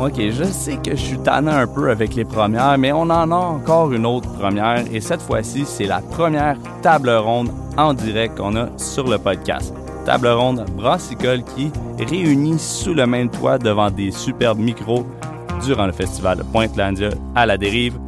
Ok, je sais que je suis tannant un peu avec les premières, mais on en a encore une autre première, et cette fois-ci, c'est la première table ronde en direct qu'on a sur le podcast. Table ronde brassicole qui réunit sous le même toit devant des superbes micros durant le festival de Pointe-Landia à la dérive.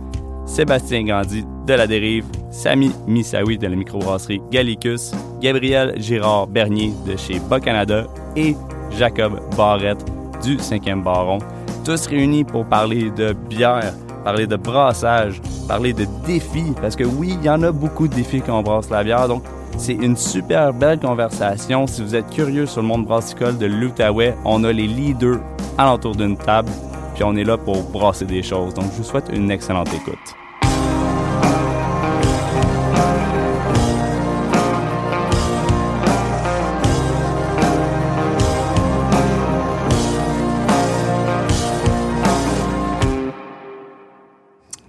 Sébastien Gandhi de la dérive, Samy Misawi de la microbrasserie Gallicus, Gabriel Girard Bernier de chez Bas Canada et Jacob Barrette du 5e Baron. Tous réunis pour parler de bière, parler de brassage, parler de défis, parce que oui, il y en a beaucoup de défis quand on brasse la bière, donc c'est une super belle conversation. Si vous êtes curieux sur le monde brassicole de l'Outaouais, on a les leaders alentour d'une table, puis on est là pour brasser des choses. Donc je vous souhaite une excellente écoute.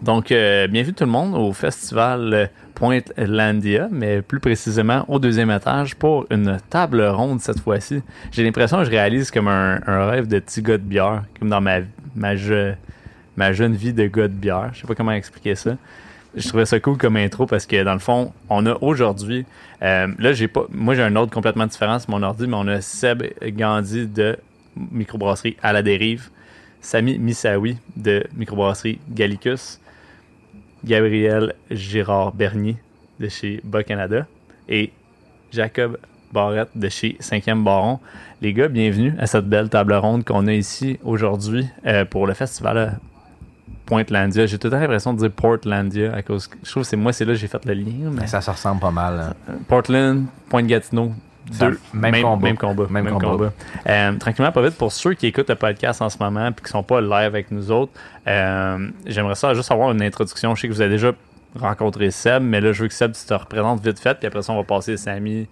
Donc, euh, bienvenue tout le monde au festival Pointe-Landia, mais plus précisément au deuxième étage pour une table ronde cette fois-ci. J'ai l'impression que je réalise comme un, rêve de petit gars de bière, comme dans ma, ma, je, ma jeune vie de gars de bière. Je sais pas comment expliquer ça. Je trouvais ça cool comme intro parce que dans le fond, on a aujourd'hui, euh, là j'ai pas, moi j'ai un ordre complètement différent sur mon ordi, mais on a Seb Gandhi de microbrasserie à la dérive, Samy Misawi de microbrasserie Gallicus, Gabriel Girard Bernier de chez Bas Canada et Jacob Barrette de chez 5e Baron. Les gars, bienvenue à cette belle table ronde qu'on a ici aujourd'hui euh, pour le festival Pointe-Landia. J'ai tout le temps l'impression de dire Portlandia à cause je trouve que c'est moi c'est là que j'ai fait le lien. Mais... Ça se ressemble pas mal. Hein. Portland, Pointe-Gatineau, deux, même, même, combat. Même combat. Même même combat. combat. Euh, tranquillement, pas vite, pour ceux qui écoutent le podcast en ce moment et qui sont pas live avec nous autres, euh, j'aimerais ça juste avoir une introduction. Je sais que vous avez déjà rencontré Seb, mais là, je veux que Seb tu te représentes vite fait, puis après ça, on va passer Samy,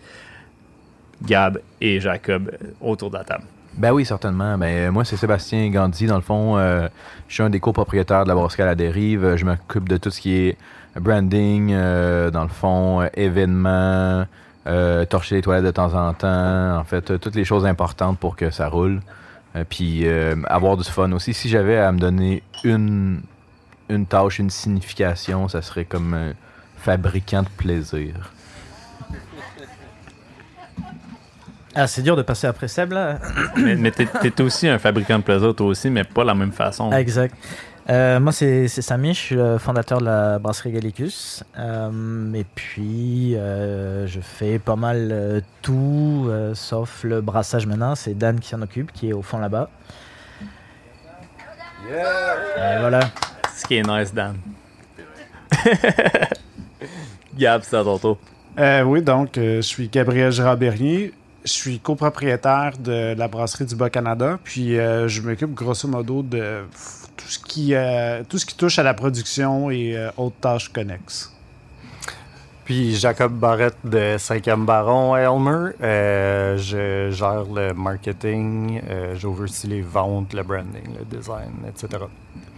Gab et Jacob autour de la table. Ben oui, certainement. Ben, moi, c'est Sébastien Gandhi. Dans le fond, euh, je suis un des copropriétaires de la brasserie à la dérive. Je m'occupe de tout ce qui est branding, euh, dans le fond, événements, euh, torcher les toilettes de temps en temps, en fait, euh, toutes les choses importantes pour que ça roule. Euh, puis avoir du fun aussi. Si j'avais à me donner une, une tâche, une signification, ça serait comme un fabricant de plaisir. Ah, c'est dur de passer après Seb, là. mais mais t'es, t'es aussi un fabricant de plaisir, toi aussi, mais pas la même façon. Exact. Euh, moi, c'est, c'est Samy, je suis le fondateur de la brasserie Gallicus. Euh, et puis, euh, je fais pas mal euh, tout, euh, sauf le brassage maintenant. C'est Dan qui s'en occupe, qui est au fond là-bas. Et voilà. Ce qui est nice, Dan. Gab, c'est à ton tour. Euh, oui, donc, euh, je suis Gabriel Gérard-Bernier. Je suis copropriétaire de la brasserie du Bas-Canada. Puis, euh, je m'occupe grosso modo de tout ce qui, euh, tout ce qui touche à la production et euh, autres tâches connexes. Puis Jacob Barrette de 5e Baron à Elmer. Euh, je gère le marketing, euh, j'oversee les ventes, le branding, le design, etc.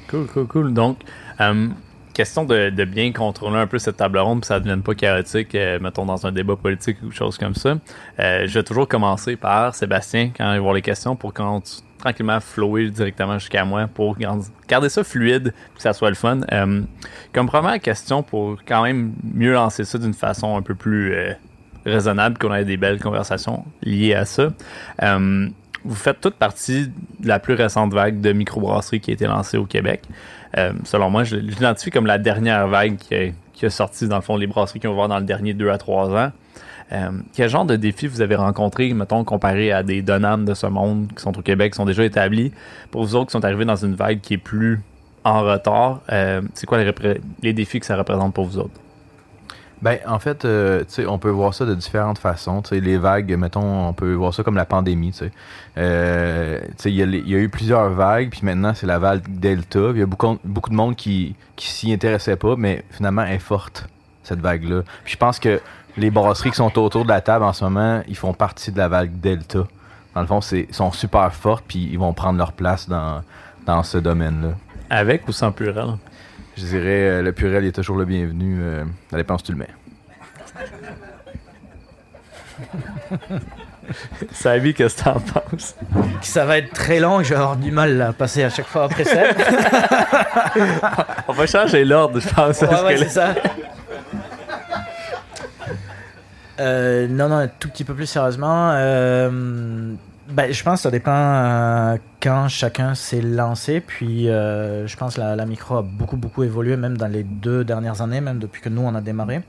Cool, cool, cool. Donc, euh, question de, bien contrôler un peu cette table ronde, puis ça ne devienne pas chaotique, euh, mettons dans un débat politique ou chose comme ça. Euh, je vais toujours commencer par Sébastien quand il va y avoir les questions pour quand tu tranquillement flower directement jusqu'à moi pour garder, ça fluide, que ça soit le fun. Euh, comme première question pour quand même mieux lancer ça d'une façon un peu plus euh, raisonnable, qu'on ait des belles conversations liées à ça. Vous faites toute partie de la plus récente vague de microbrasserie qui a été lancée au Québec. Euh, selon moi, je l'identifie comme la dernière vague qui a, sorti, dans le fond, les brasseries qui ont voir dans le dernier 2 à 3 ans. Euh, quel genre de défis vous avez rencontré, mettons, comparé à des donames de ce monde qui sont au Québec, qui sont déjà établis, pour vous autres qui sont arrivés dans une vague qui est plus en retard, euh, c'est quoi les, défis que ça représente pour vous autres? Ben, en fait, euh, on peut voir ça de différentes façons. Les vagues, mettons, on peut voir ça comme la pandémie. Euh, il y, a y a eu plusieurs vagues, puis maintenant c'est la vague Delta. Il y a beaucoup, de monde qui, qui s'y intéressait pas, mais finalement elle est forte cette vague-là. Je pense que les brasseries qui sont autour de la table en ce moment, ils font partie de la vague Delta. Dans le fond, c'est sont super fortes, puis ils vont prendre leur place dans, dans ce domaine-là. Avec ou sans Purel? Je dirais, euh, le Purel est toujours le bienvenu. Euh, ça dépend si tu le mets. Savi, qu'est-ce que t'en penses? Ça va être très long et je vais avoir du mal à passer à chaque fois après ça. On va changer l'ordre, je pense. Ouais, ouais, c'est ça. Euh, non, non, un tout petit peu plus sérieusement. euh, ben, je pense que ça dépend euh, quand chacun s'est lancé. Puis euh, je pense que la, micro a beaucoup, beaucoup évolué, même dans les deux dernières années, même depuis que nous, on a démarré.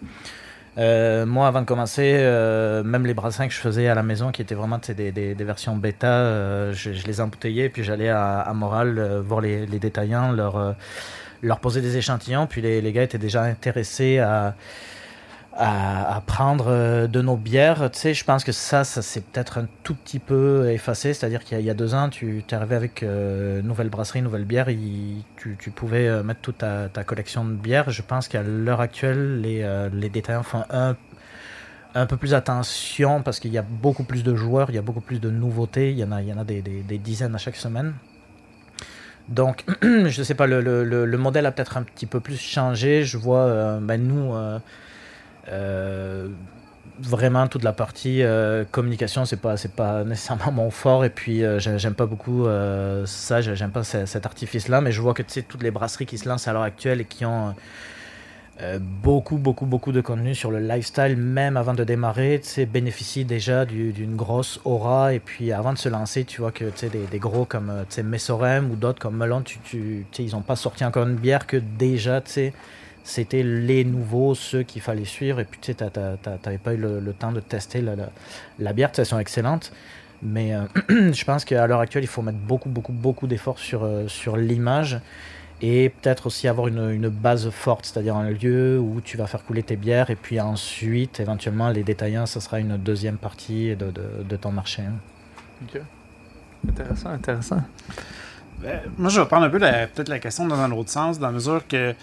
Euh, moi, avant de commencer, même les brassins que je faisais à la maison, qui étaient vraiment des, des, versions bêta, je, les embouteillais, puis j'allais à, à Moral voir les, les détaillants, leur, leur poser des échantillons, puis les, les gars étaient déjà intéressés à, à, prendre euh, de nos bières. Tu sais, je pense que ça, ça s'est peut-être un tout petit peu effacé, c'est-à-dire qu'il y, a- deux ans, tu es arrivé avec euh, nouvelle brasserie, nouvelle bière, tu, pouvais euh, mettre toute ta, collection de bières. Je pense qu'à l'heure actuelle, les, euh, détaillants font un un peu plus attention parce qu'il y a beaucoup plus de joueurs, il y a beaucoup plus de nouveautés, il y en a, des, dizaines à chaque semaine. Donc, je sais pas, le, le- le- le modèle a peut-être un petit peu plus changé. Je vois, euh, ben, nous, vraiment toute la partie euh, communication, c'est pas, c'est pas nécessairement mon fort. Et puis, euh, j'ai- j'aime pas beaucoup euh, ça, j'ai- j'aime pas ce- cet artifice-là. Mais je vois que tu sais, toutes les brasseries qui se lancent à l'heure actuelle et qui ont euh, beaucoup, beaucoup, beaucoup de contenu sur le lifestyle, même avant de démarrer, tu sais, bénéficient déjà du- d'une grosse aura. Et puis avant de se lancer, tu vois que tu sais, des, gros comme euh, tu sais, Messorem ou d'autres comme Melon, tu, ils n'ont pas sorti encore une bière que déjà, tu sais, c'était les nouveaux, ceux qu'il fallait suivre. Et puis tu sais, t'as- t'as- t'as- t'avais pas eu le, le temps de tester la, la, la bière, tu sais, elles sont excellentes. Mais euh, je pense qu'à l'heure actuelle, il faut mettre beaucoup, beaucoup, beaucoup d'efforts sur, euh, sur l'image et peut-être aussi avoir une, une base forte, c'est-à-dire un lieu où tu vas faire couler tes bières et puis ensuite, éventuellement, les détaillants, ça sera une deuxième partie de, de- de ton marché. hein. Ok. Intéressant, intéressant. Ben, moi, je vais prendre un peu peut-être la question dans un autre sens, dans la mesure que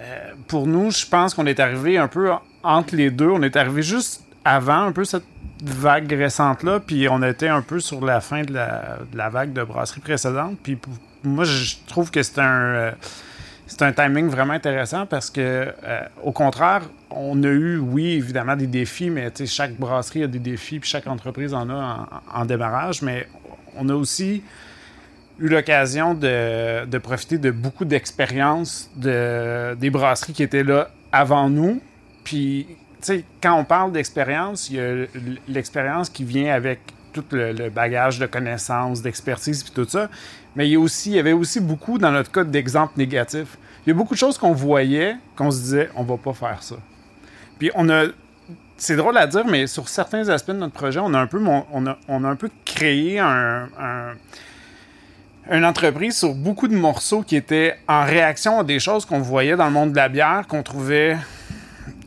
euh, pour nous, je pense qu'on est arrivé un peu en- entre les deux. On est arrivé juste avant un peu cette vague récente-là, puis on était un peu sur la fin de la, de la vague de brasserie précédente. Puis pour- moi, je trouve que c'est un, euh, c'est un timing vraiment intéressant parce que, euh, au contraire, on a eu, oui, évidemment, des défis, mais chaque brasserie a des défis, puis chaque entreprise en a en démarrage, mais on a aussi eu l'occasion de, de profiter de beaucoup d'expériences de, des brasseries qui étaient là avant nous. Puis, tu sais, quand on parle d'expérience, il y a l'expérience qui vient avec tout le, bagage de connaissances, d'expertise, puis tout ça. Mais il y, a aussi, il y avait aussi beaucoup, dans notre cas, d'exemples négatifs. Il y a beaucoup de choses qu'on voyait, qu'on se disait, on va pas faire ça. Puis on a c'est drôle à dire, mais sur certains aspects de notre projet, on a un peu, on a, on a un peu créé un- une entreprise sur beaucoup de morceaux qui étaient en réaction à des choses qu'on voyait dans le monde de la bière, qu'on trouvait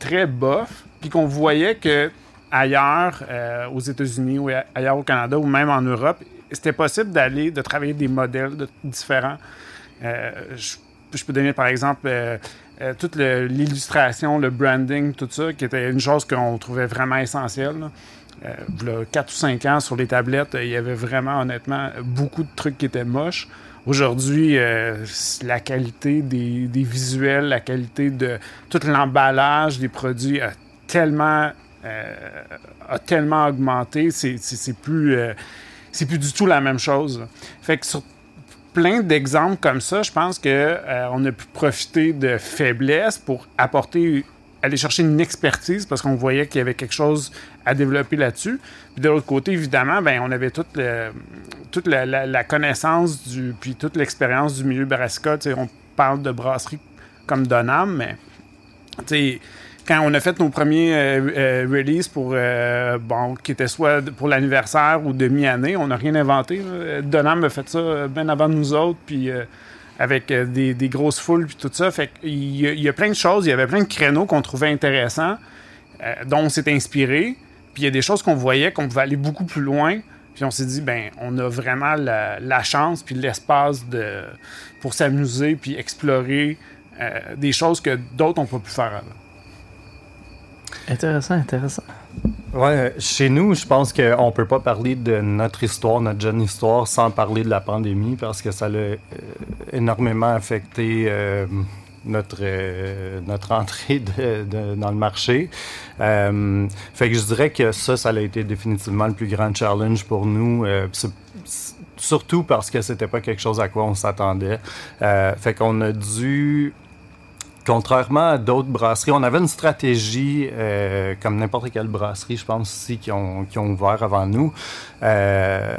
très bof, puis qu'on voyait que ailleurs, euh, aux États-Unis ou ailleurs au Canada ou même en Europe, c'était possible d'aller, de travailler des modèles différents. Euh, je, peux donner par exemple euh, toute l'illustration, le branding, tout ça, qui était une chose qu'on trouvait vraiment essentielle. Euh, v'là 4 ou 5 ans sur les tablettes, il y avait vraiment honnêtement beaucoup de trucs qui étaient moches. Aujourd'hui, euh, la qualité des, des visuels, la qualité de tout l'emballage des produits a tellement, euh, a tellement augmenté. C'est c'est- plus, euh, plus du tout la même chose. Fait que sur plein d'exemples comme ça, je pense que euh, on a pu profiter de faiblesses pour apporter, aller chercher une expertise parce qu'on voyait qu'il y avait quelque chose à développer là-dessus. Puis de l'autre côté, évidemment, ben on avait toute, toute la, la- la connaissance du, puis toute l'expérience du milieu brassica. On parle de brasserie comme Donham, mais quand on a fait nos premiers euh, euh, releases pour euh, bon qui étaient soit pour l'anniversaire ou demi-année, on n'a rien inventé. Donham a fait ça bien avant nous autres, puis avec euh, des, grosses foules puis tout ça. Fait il y a plein de choses, il y avait plein de créneaux qu'on trouvait intéressants, euh, dont on s'est inspiré. Puis il y a des choses qu'on voyait qu'on pouvait aller beaucoup plus loin. Puis on s'est dit, ben, on a vraiment la, chance puis l'espace pour s'amuser puis explorer euh, des choses que d'autres n'ont pas pu faire avant. Intéressant, intéressant. Ouais, chez nous, je pense qu'on peut pas parler de notre histoire, notre jeune histoire, sans parler de la pandémie parce que ça l'a euh, énormément affecté euh, notre, euh, notre entrée dans le marché. Fait que je dirais que ça, ça a été définitivement le plus grand challenge pour nous. surtout parce que c'était pas quelque chose à quoi on s'attendait. Fait qu'on a dû Contrairement à d'autres brasseries, on avait une stratégie, euh, comme n'importe quelle brasserie, je pense aussi, qui ont, qui ont ouvert avant nous, euh,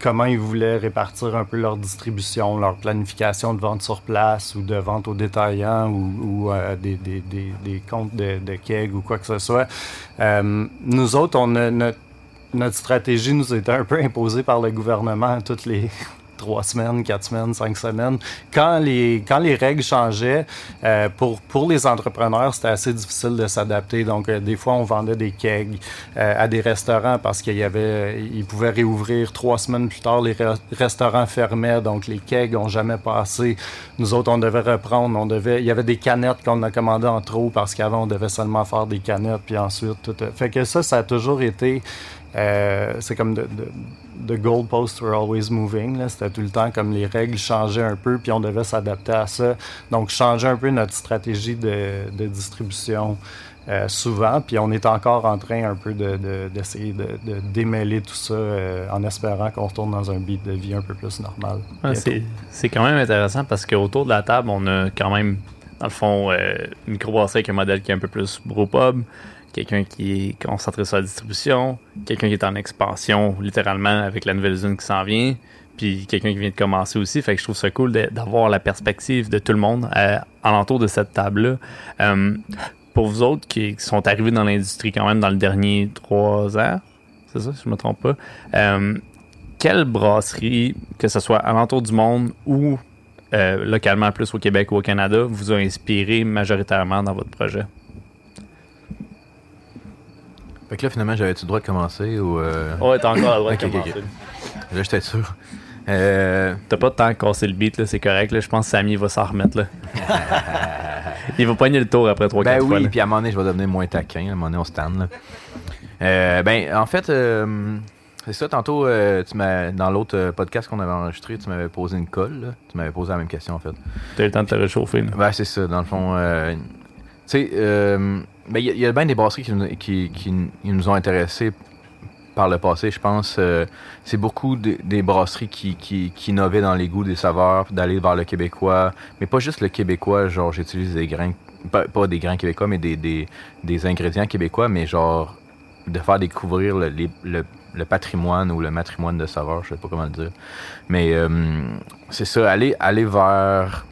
comment ils voulaient répartir un peu leur distribution, leur planification de vente sur place ou de vente aux détaillants ou, ou, euh, des, des, des, des comptes de, de keg ou quoi que ce soit. Euh, nous autres, on a notre, notre stratégie nous été un peu imposée par le gouvernement toutes les trois semaines, quatre semaines, cinq semaines. Quand les, quand les règles changeaient, euh, pour, pour les entrepreneurs, c'était assez difficile de s'adapter. Donc, euh, des fois, on vendait des kegs euh, à des restaurants parce qu'il y avait, ils pouvaient réouvrir trois semaines plus tard. Les re- restaurants fermaient, donc les kegs ont jamais passé. Nous autres, on devait reprendre. On devait, il y avait des canettes qu'on a commandées en trop parce qu'avant, on devait seulement faire des canettes, puis ensuite, tout. Fait que ça, ça a toujours été euh, c'est comme de, de, the goalposts were always moving. C'était tout le temps comme les règles changeaient un peu, puis on devait s'adapter à ça. Donc, changer un peu notre stratégie de, de distribution euh, souvent. Puis on est encore en train un peu de- de- d'essayer de, de démêler tout ça euh, en espérant qu'on retourne dans un beat de vie un peu plus normal. C'est, quand même intéressant parce qu'autour de la table, on a quand même, dans le fond, une microbrasserie avec un modèle qui est un peu plus brewpub, quelqu'un qui est concentré sur la distribution, quelqu'un qui est en expansion, littéralement, avec la nouvelle usine qui s'en vient, puis quelqu'un qui vient de commencer aussi. Fait que je trouve ça cool d'avoir la perspective de tout le monde euh, alentour de cette table-là. Euh, pour vous autres qui, sont arrivés dans l'industrie quand même dans le dernier trois ans, c'est ça, si je me trompe pas, euh, quelle brasserie, que ce soit alentour du monde ou localement plus au Québec ou au Canada, vous a inspiré majoritairement dans votre projet? Fait que là, finalement, j'avais-tu le droit de commencer ou. euh, Ouais, t'as encore le droit de commencer. ok. Là, j'étais sûr. Euh, T'as pas de temps à casser le beat, là, c'est correct. Là. Je pense que Samy va s'en remettre. Là. Il va pogner le tour après 3-4 ben fois. oui, là. puis à un moment donné, je vais devenir moins taquin. À un moment donné, on se tanne. là. Euh, ben, en fait, euh, c'est ça. Tantôt, euh, tu m'as, dans l'autre podcast qu'on avait enregistré, tu m'avais posé une colle. là. Tu m'avais posé la même question, en fait. T'as eu le temps de te réchauffer. là. Ben, c'est ça, dans le fond. Tu sais, euh, ben, il y, a- bien des brasseries qui qui, nous ont intéressés par le passé, je pense. euh, c'est beaucoup de- des brasseries qui, innovaient dans les goûts des saveurs, d'aller vers le québécois. Mais pas juste le québécois, genre, j'utilise des grains, pas, pas des grains québécois, mais des, des, des ingrédients québécois, mais genre, de faire découvrir le, le, le patrimoine ou le matrimoine de saveurs, je sais pas comment le dire. Mais euh, c'est ça, aller, aller vers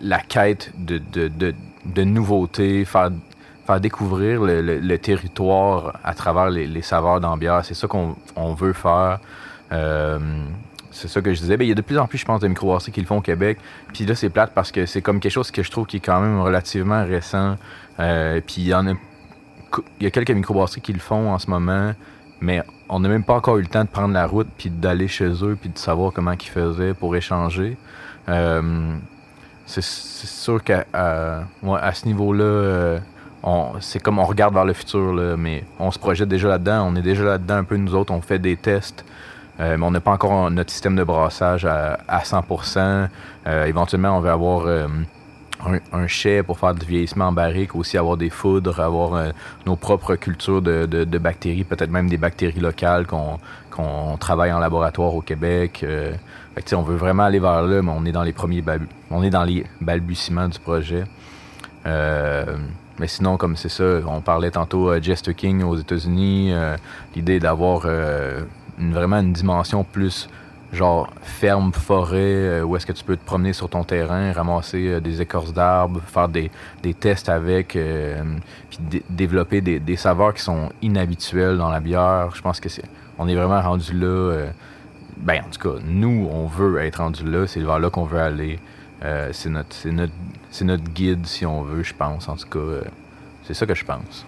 la, quête de, de nouveautés, faire, découvrir le, territoire à travers les, saveurs d'ambiance. C'est ça qu'on on veut faire. Euh, c'est ça que je disais. Ben, il y a de plus en plus, je pense, de microbrasseries qui le font au Québec. Puis là, c'est plate parce que c'est comme quelque chose que je trouve qui est quand même relativement récent. Euh, puis il y en a, il y a quelques microbrasseries qui le font en ce moment, mais on n'a même pas encore eu le temps de prendre la route puis d'aller chez eux puis de savoir comment ils faisaient pour échanger. Euh, c'est sûr qu'à à, à ce niveau-là, euh, c'est comme on regarde vers le futur, là, mais on se projette déjà là-dedans. On est déjà là-dedans un peu, nous autres. On fait des tests, euh, mais on n'a pas encore notre système de brassage à, à 100%. Euh, éventuellement, on va avoir euh, un, un chai pour faire du vieillissement en barrique, aussi avoir des foudres, avoir euh, nos propres cultures de, de- de bactéries, peut-être même des bactéries locales qu'on qu'on travaille en laboratoire au Québec. On veut vraiment aller vers là, mais on est dans les premiers on balbutiements du projet. Euh, mais sinon, comme c'est ça, on parlait tantôt euh, Jester King aux États-Unis, euh, l'idée d'avoir vraiment une dimension plus genre ferme, forêt, où est-ce que tu peux te promener sur ton terrain, ramasser des écorces d'arbres, faire des, tests avec, puis dé- développer des, des saveurs qui sont inhabituelles dans la bière. Je pense que c'est, on est vraiment rendu là. Ben, en tout cas, nous, on veut être rendu là, c'est vers là qu'on veut aller. Euh, c'est notre, c'est notre, c'est notre guide, si on veut, je pense. En tout cas, euh, c'est ça que je pense.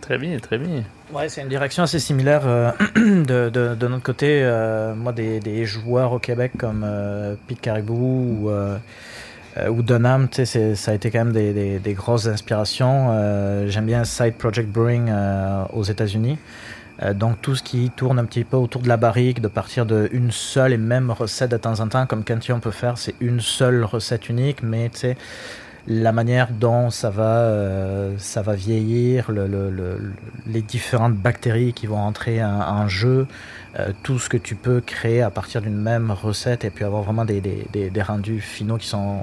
Très bien, très bien. Ouais, c'est une direction assez similaire euh, de, de, de notre côté. euh, moi, des, des joueurs au Québec comme euh, Pete Caribou ou, euh, euh, ou Dunham, tu sais, c'est- ça a été quand même des, des, des grosses inspirations. Euh, J'aime bien Side Project Brewing euh, aux États-Unis. Euh, donc tout ce qui tourne un petit peu autour de la barrique, de partir d'une seule et même recette de temps en temps, comme Cantillon peut faire, c'est une seule recette unique, mais tu sais, la manière dont ça va, euh, ça va vieillir, le, le- le- les différentes bactéries qui vont entrer en, jeu, euh, tout ce que tu peux créer à partir d'une même recette et puis avoir vraiment des, des, des- des rendus finaux qui sont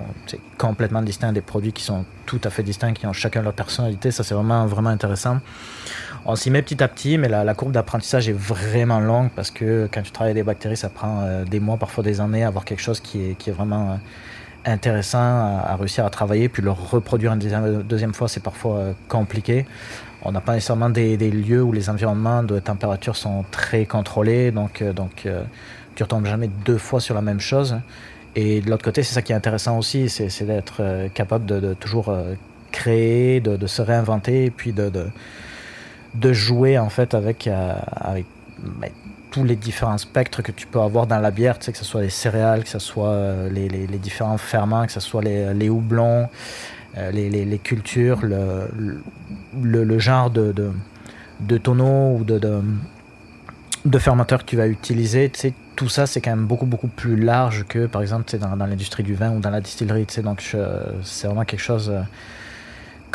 complètement distincts, des produits qui sont tout à fait distincts, qui ont chacun leur personnalité, ça c'est vraiment, vraiment intéressant. On s'y met petit à petit, mais la, courbe d'apprentissage est vraiment longue parce que quand tu travailles des bactéries, ça prend euh, des mois, parfois des années, à avoir quelque chose qui est, vraiment euh, intéressant à, réussir à travailler. Puis le reproduire une deuxième, fois, c'est parfois euh, compliqué. On n'a pas nécessairement des, lieux où les environnements de température sont très contrôlés, donc, donc tu retombes jamais deux fois sur la même chose. Et de l'autre côté, c'est ça qui est intéressant aussi, c'est d'être capable de, toujours créer, de, se réinventer, puis de, de jouer en fait avec, euh, ben, tous les différents spectres que tu peux avoir dans la bière, que ce soit les céréales, que ce soit euh, les, différents ferments, que ce soit les, houblons, euh, les, cultures, le, genre de, de, de tonneau ou de, de, fermenteur que tu vas utiliser, tout ça c'est quand même beaucoup beaucoup plus large que par exemple dans, dans l'industrie du vin ou dans la distillerie, donc c'est vraiment quelque chose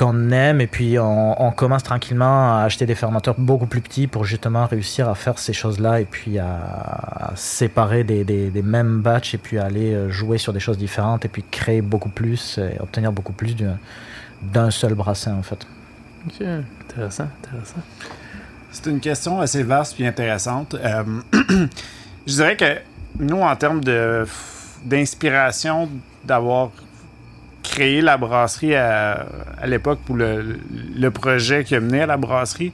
qu'on aime et puis on, on commence tranquillement à acheter des fermenteurs beaucoup plus petits pour justement réussir à faire ces choses-là et puis à, à séparer des, des, des mêmes batchs et puis à aller euh, jouer sur des choses différentes et puis créer beaucoup plus et obtenir beaucoup plus d'un- d'un seul brassin en fait. Ok, intéressant, intéressant. C'est une question assez vaste et intéressante. Euh, je dirais que nous, en termes de d'inspiration d'avoir créé la brasserie à, à l'époque pour le, projet qui mené à la brasserie,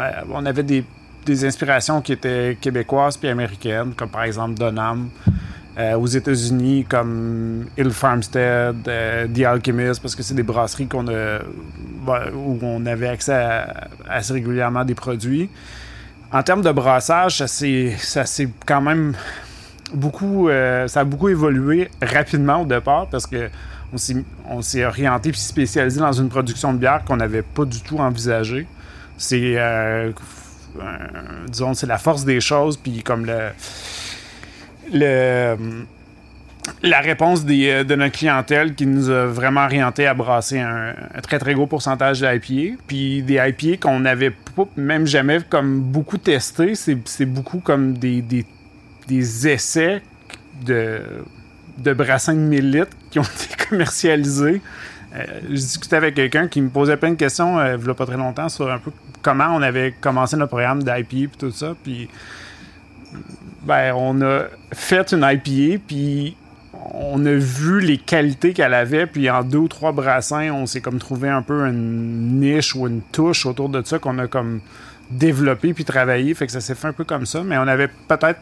euh, on avait des, inspirations qui étaient québécoises puis américaines, comme par exemple Donham. Euh, aux États-Unis, comme Hill Farmstead, euh, The Alchemist, parce que c'est des brasseries qu'on bah, où on avait accès à- assez régulièrement des produits. En termes de brassage, ça s'est quand même beaucoup, ça a beaucoup évolué rapidement au départ parce que on s'est orienté puis spécialisé dans une production de bière qu'on n'avait pas du tout envisagée. C'est, euh, euh, disons, c'est la force des choses puis comme le le, la réponse des, euh, de notre clientèle qui nous a vraiment orienté à brasser un, très très gros pourcentage d'IPA. Puis des IPA qu'on n'avait même jamais comme beaucoup testé. C'est c'est beaucoup comme des, des essais de, de brassins de 1000 litres qui ont été commercialisés. Euh, je discutais avec quelqu'un qui me posait plein de questions euh, il y a pas très longtemps sur un peu comment on avait commencé notre programme d'IPA et tout ça. Puis ben, on a fait une IPA, puis on a vu les qualités qu'elle avait, puis en deux ou trois brassins, on s'est comme trouvé un peu une niche ou une touche autour de ça qu'on a comme développé puis travaillé, fait que ça s'est fait un peu comme ça, mais on avait peut-être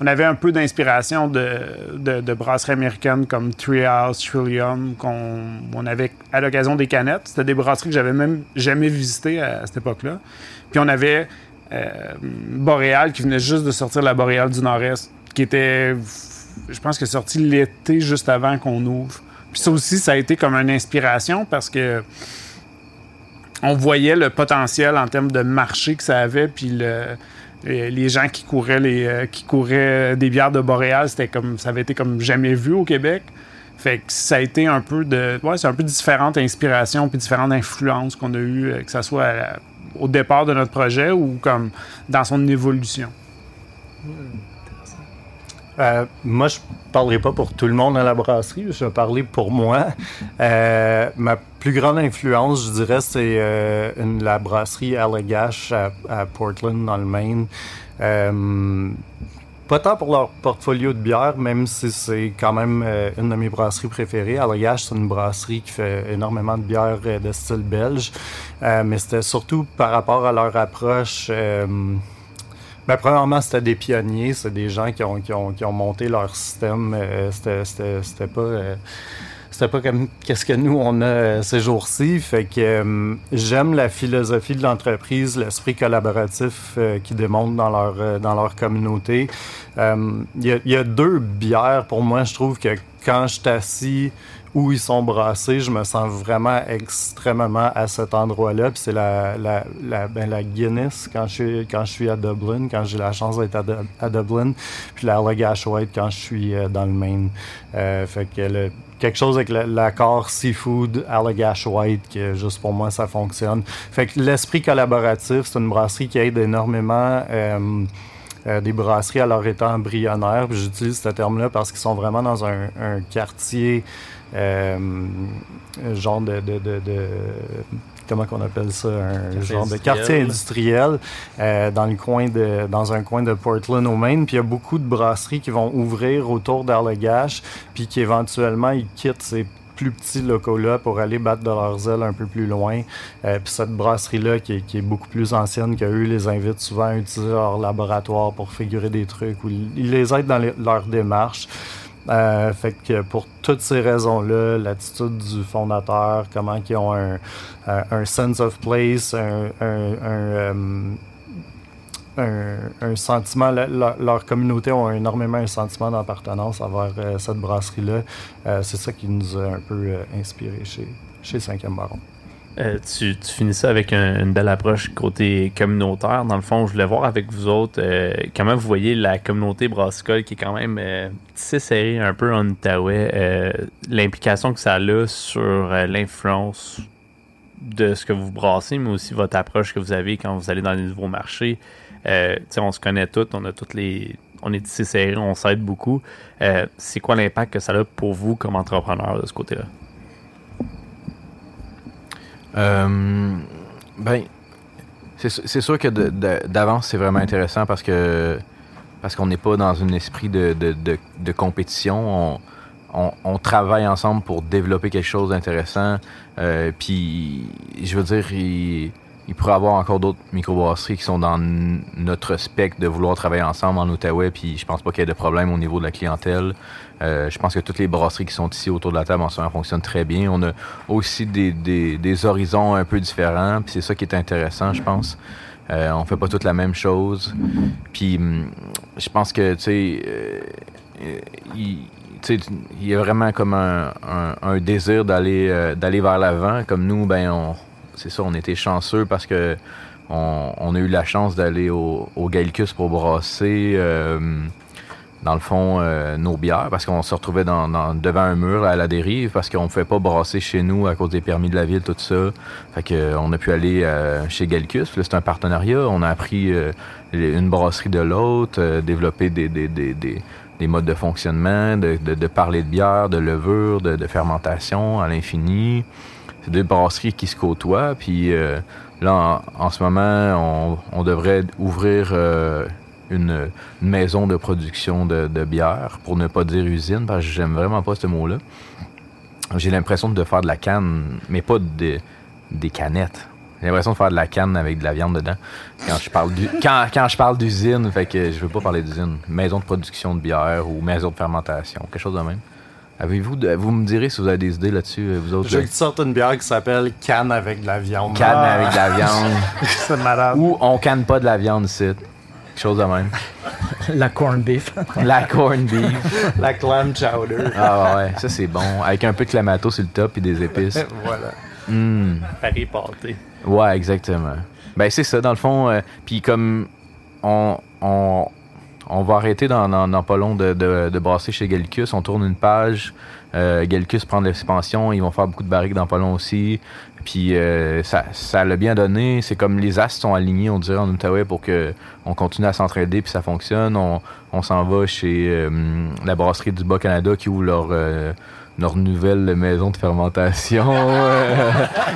on avait un peu d'inspiration de, de, brasseries américaines comme Treehouse, Trillium, qu'on on avait à l'occasion des canettes. C'était des brasseries que j'avais même jamais visitées à, à cette époque-là. Puis on avait euh, Boréal qui venait juste de sortir la Boréal du Nord-Est, qui était, je pense que sorti l'été juste avant qu'on ouvre. Puis ça aussi, ça a été comme une inspiration parce que on voyait le potentiel en termes de marché que ça avait, puis le, les, gens qui couraient les euh, qui couraient des bières de Boréal, c'était comme ça avait été comme jamais vu au Québec. Fait que ça a été un peu de ouais, c'est un peu différentes inspirations puis différentes influences qu'on a eues, euh, que ça soit au départ de notre projet ou comme dans son évolution. Euh, moi, je parlerai pas pour tout le monde à la brasserie, je vais parler pour moi. Euh, ma plus grande influence, je dirais, c'est euh, la brasserie Allagash à, Portland, dans le Maine. Euh, pas tant pour leur portfolio de bière, même si c'est quand même euh, une de mes brasseries préférées. Allagash, c'est une brasserie qui fait énormément de bières euh, de style belge. Mais c'était surtout par rapport à leur approche. Ben, premièrement, c'était des pionniers, c'est des gens qui ont, qui ont, qui ont monté leur système. Euh, c'était- pas. euh, c'était pas comme qu'est-ce que nous on a euh, ces jours-ci. Fait que euh, j'aime la philosophie de l'entreprise, l'esprit collaboratif euh, qu'ils démontrent dans leur euh, dans leur communauté. Euh, Il y, y a deux bières pour moi. Je trouve que quand je suis assis où ils sont brassés, je me sens vraiment extrêmement à cet endroit-là. Puis c'est la, la, la, ben, la Guinness quand je, suis, quand je suis à Dublin, quand j'ai la chance d'être à, Du- à Dublin, puis la White quand je suis euh, dans le Maine. Euh, fait que le- quelque chose avec l'accord seafood Allagash White, que juste pour moi ça fonctionne. Fait que l'esprit collaboratif, c'est une brasserie qui aide énormément. euh, euh, des brasseries à leur état embryonnaire. Puis J'utilise ce terme-là parce qu'ils sont vraiment dans un, un quartier, euh, genre de, de, de- de- comment qu'on appelle ça, un Quartier genre de quartier industriel euh, dans le coin de, dans un coin de Portland au Maine. Puis il y a beaucoup de brasseries qui vont ouvrir autour d'Arlegash, puis qui éventuellement ils quittent ces plus petits locaux-là pour aller battre de leurs ailes un peu plus loin. Euh, puis cette brasserie-là, qui, est- beaucoup plus ancienne qu'eux, les invite souvent à utiliser leur laboratoire pour figurer des trucs ou ils les aident dans leur démarche. Euh, fait que pour toutes ces raisons-là, l'attitude du fondateur, comment ils ont un, un, un sense of place, un, un, un, euh, un- sentiment, leur communauté ont énormément un sentiment d'appartenance envers euh, cette brasserie-là. Euh, c'est ça qui nous a un peu euh, inspiré chez, chez 5e Baron. Euh, tu, finis ça avec un- une belle approche côté communautaire. Dans le fond, je voulais voir avec vous autres comment vous voyez la communauté brassicole qui est quand même tissée serrée un peu en Outaouais, l'implication que ça a sur l'influence de ce que vous brassez, mais aussi votre approche que vous avez quand vous allez dans les nouveaux marchés. Euh, on se connaît tous, on a toutes les. On est tissé serré, on s'aide beaucoup. Euh, c'est quoi l'impact que ça a pour vous comme entrepreneur de ce côté-là? Euh, ben, c'est sûr que d'avance, c'est vraiment intéressant parce que parce qu'on n'est pas dans un esprit de, de, compétition. On, on, travaille ensemble pour développer quelque chose d'intéressant. Euh, Puis, je veux dire, il pourrait y avoir encore d'autres microbrasseries qui sont dans notre spectre de vouloir travailler ensemble en Outaouais. Puis, je pense pas qu'il y ait de problème au niveau de la clientèle. Euh, je pense que toutes les brasseries qui sont ici autour de la table en ce moment fonctionnent très bien. On a aussi des, des, des horizons un peu différents. Puis c'est ça qui est intéressant, je pense. Euh, on fait pas toutes la même chose. Puis hum, je pense que, tu sais, euh, euh, il, il y a vraiment comme un, un- un désir d'aller euh, d'aller vers l'avant. Comme nous, ben, on, c'est ça, on était chanceux parce que on, on a eu la chance d'aller au, au Gallicus pour brasser. euh, dans le fond, euh, nos bières, parce qu'on se retrouvait dans, dans- devant un mur à la dérive, parce qu'on ne pouvait pas brasser chez nous à cause des permis de la ville, tout ça. Fait que, euh, a pu aller euh, chez là, c'est un partenariat. On a appris euh, une brasserie de l'autre, développer des, des, des, des, des modes de fonctionnement, de, de, de parler de bière, de levure, de, de fermentation à l'infini. C'est deux brasseries qui se côtoient. Puis euh, là, en, ce moment, on, devrait ouvrir euh, une, maison de production de, bière, pour ne pas dire usine, parce que j'aime vraiment pas ce mot-là. J'ai l'impression de faire de la canne, mais pas de- des canettes. J'ai l'impression de faire de la canne avec de la viande dedans. Quand je parle du, quand je parle d'usine, fait que je veux pas parler d'usine. Maison de production de bière ou maison de fermentation, quelque chose de même. Avez-vous, de- vous me direz si vous avez des idées là-dessus, euh, vous autres. Là. que tu sortes une bière qui s'appelle Canne avec de la viande. Canne Ah. avec de la viande. C'est malade. ou on canne pas de la viande ici. Quelque chose de même. La corn beef. La corn beef. La clam chowder. Ah ouais, ça c'est bon. Avec un peu de clamato sur le top et des épices. voilà. Hmm. Paris pâté. Ouais, exactement. Ben c'est ça, dans le fond. euh, Puis comme on, on, on va arrêter dans, dans, dans de, de, de brasser chez Gallicus, on tourne une page. Euh, Gallicus prend de l'expansion, ils vont faire beaucoup de barriques dans pas long aussi. Puis euh, ça, ça l'a bien donné. C'est comme les astres sont alignés, on dirait, en Outaouais pour que on continue à s'entraider puis ça fonctionne. On, on s'en va chez euh, la brasserie du Bas-Canada qui ouvre leur, euh, leur nouvelle maison de fermentation.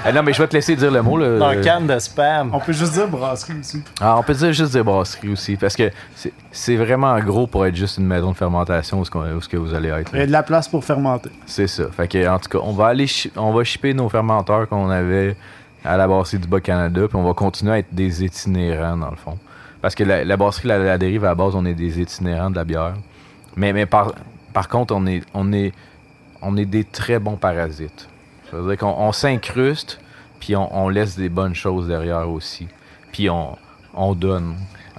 Euh, non, mais je vais te laisser dire le mot. Là. Dans Canne de spam. On peut juste dire brasserie aussi. Ah, on peut dire juste des brasseries aussi, parce que c'est- c'est vraiment gros pour être juste une maison de fermentation où ce, où ce que vous allez être. Il y a de la place pour fermenter. C'est ça. Fait que, en tout cas, on va aller on va shipper nos fermenteurs qu'on avait à la brasserie du Bas-Canada, puis on va continuer à être des itinérants, dans le fond. Parce que la, la brasserie, la, la dérive, à la base, on est des itinérants de la bière. Mais, mais par, par contre, on est, on, est, on est des très bons parasites. Ça veut dire qu'on on s'incruste, puis on, on laisse des bonnes choses derrière aussi. Puis on, on donne.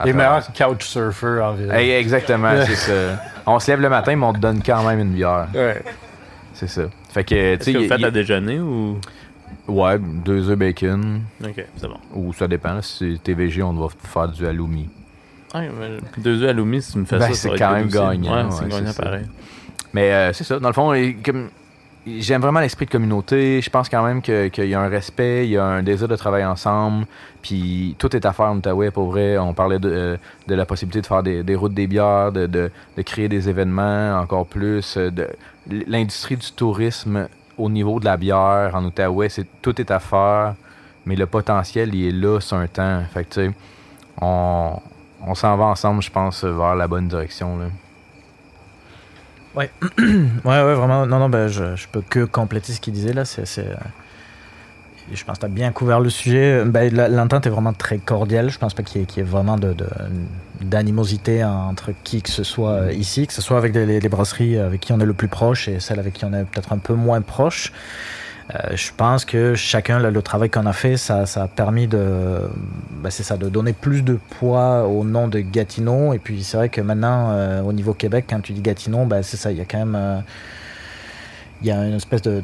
Les meilleurs couchsurfers en ville. Hey, exactement, c'est ça. On se lève le matin, mais on te donne quand même une bière. Ouais. C'est ça. Fait que, tu Est-ce sais, que vous y- faites y- à déjeuner ou? ouais, deux œufs bacon, Ok, c'est bon. ou ça dépend. Si c'est TVG, on va faire du halloumi. Mais deux œufs à l'oumi, si tu me fais Ben, ça, c'est quand même gagnant, Ouais, ouais, c'est gagnant ça. Mais euh, c'est ça. Dans le fond, j'aime vraiment l'esprit de communauté. Je pense quand même que- qu'il y a un respect, il y a un désir de travailler ensemble. Puis tout est à faire en Outaouais, pour vrai. On parlait de, euh, la possibilité de faire des, routes des bières, de, de- créer des événements encore plus. euh, l'industrie du tourisme au niveau de la bière en Outaouais, tout est à faire. Mais le potentiel, il est là sur un temps. Fait que, on, on s'en va ensemble, je pense, vers la bonne direction. Ouais, ouais, vraiment. Non, non, ben, je, je peux que compléter ce qu'il disait là. C'est, c'est, euh, je pense que tu as bien couvert le sujet. La- l'entente est vraiment très cordiale. Je pense pas qu'il y ait, qu'il y ait vraiment de, de- d'animosité entre qui que ce soit euh, ici, que ce soit avec les, les brasseries avec qui on est le plus proche et celles avec qui on est peut-être un peu moins proche. Euh, je pense que chacun, le, travail qu'on a fait, ça, a permis de, ben, c'est ça, de donner plus de poids au nom de Gatineau. Et puis c'est vrai que maintenant, euh, au niveau Québec, quand tu dis Gatineau, ben, c'est ça, il y a quand même, euh, il y a une espèce de,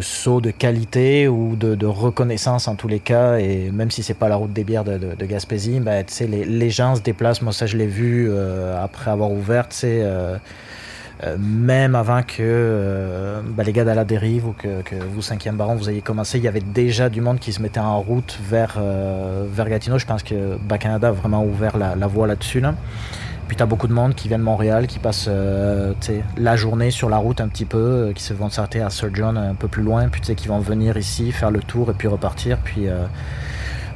saut de qualité ou de, reconnaissance en tous les cas. Et même si c'est pas la route des bières de, Gaspésie, ben, les, gens se déplacent. Moi, ça, je l'ai vu après avoir ouvert, euh, même avant que euh, bah, les gars d'à la dérive ou que, vous, 5e Baron, vous ayez commencé, il y avait déjà du monde qui se mettait en route vers, euh, vers Gatineau. Je pense que Bas Canada a vraiment ouvert la, voie là-dessus. Là. Puis tu as beaucoup de monde qui vient de Montréal, qui passe la journée sur la route un petit peu, qui se vont s'arrêter à Sir John un peu plus loin, puis qui vont venir ici, faire le tour et puis repartir. Puis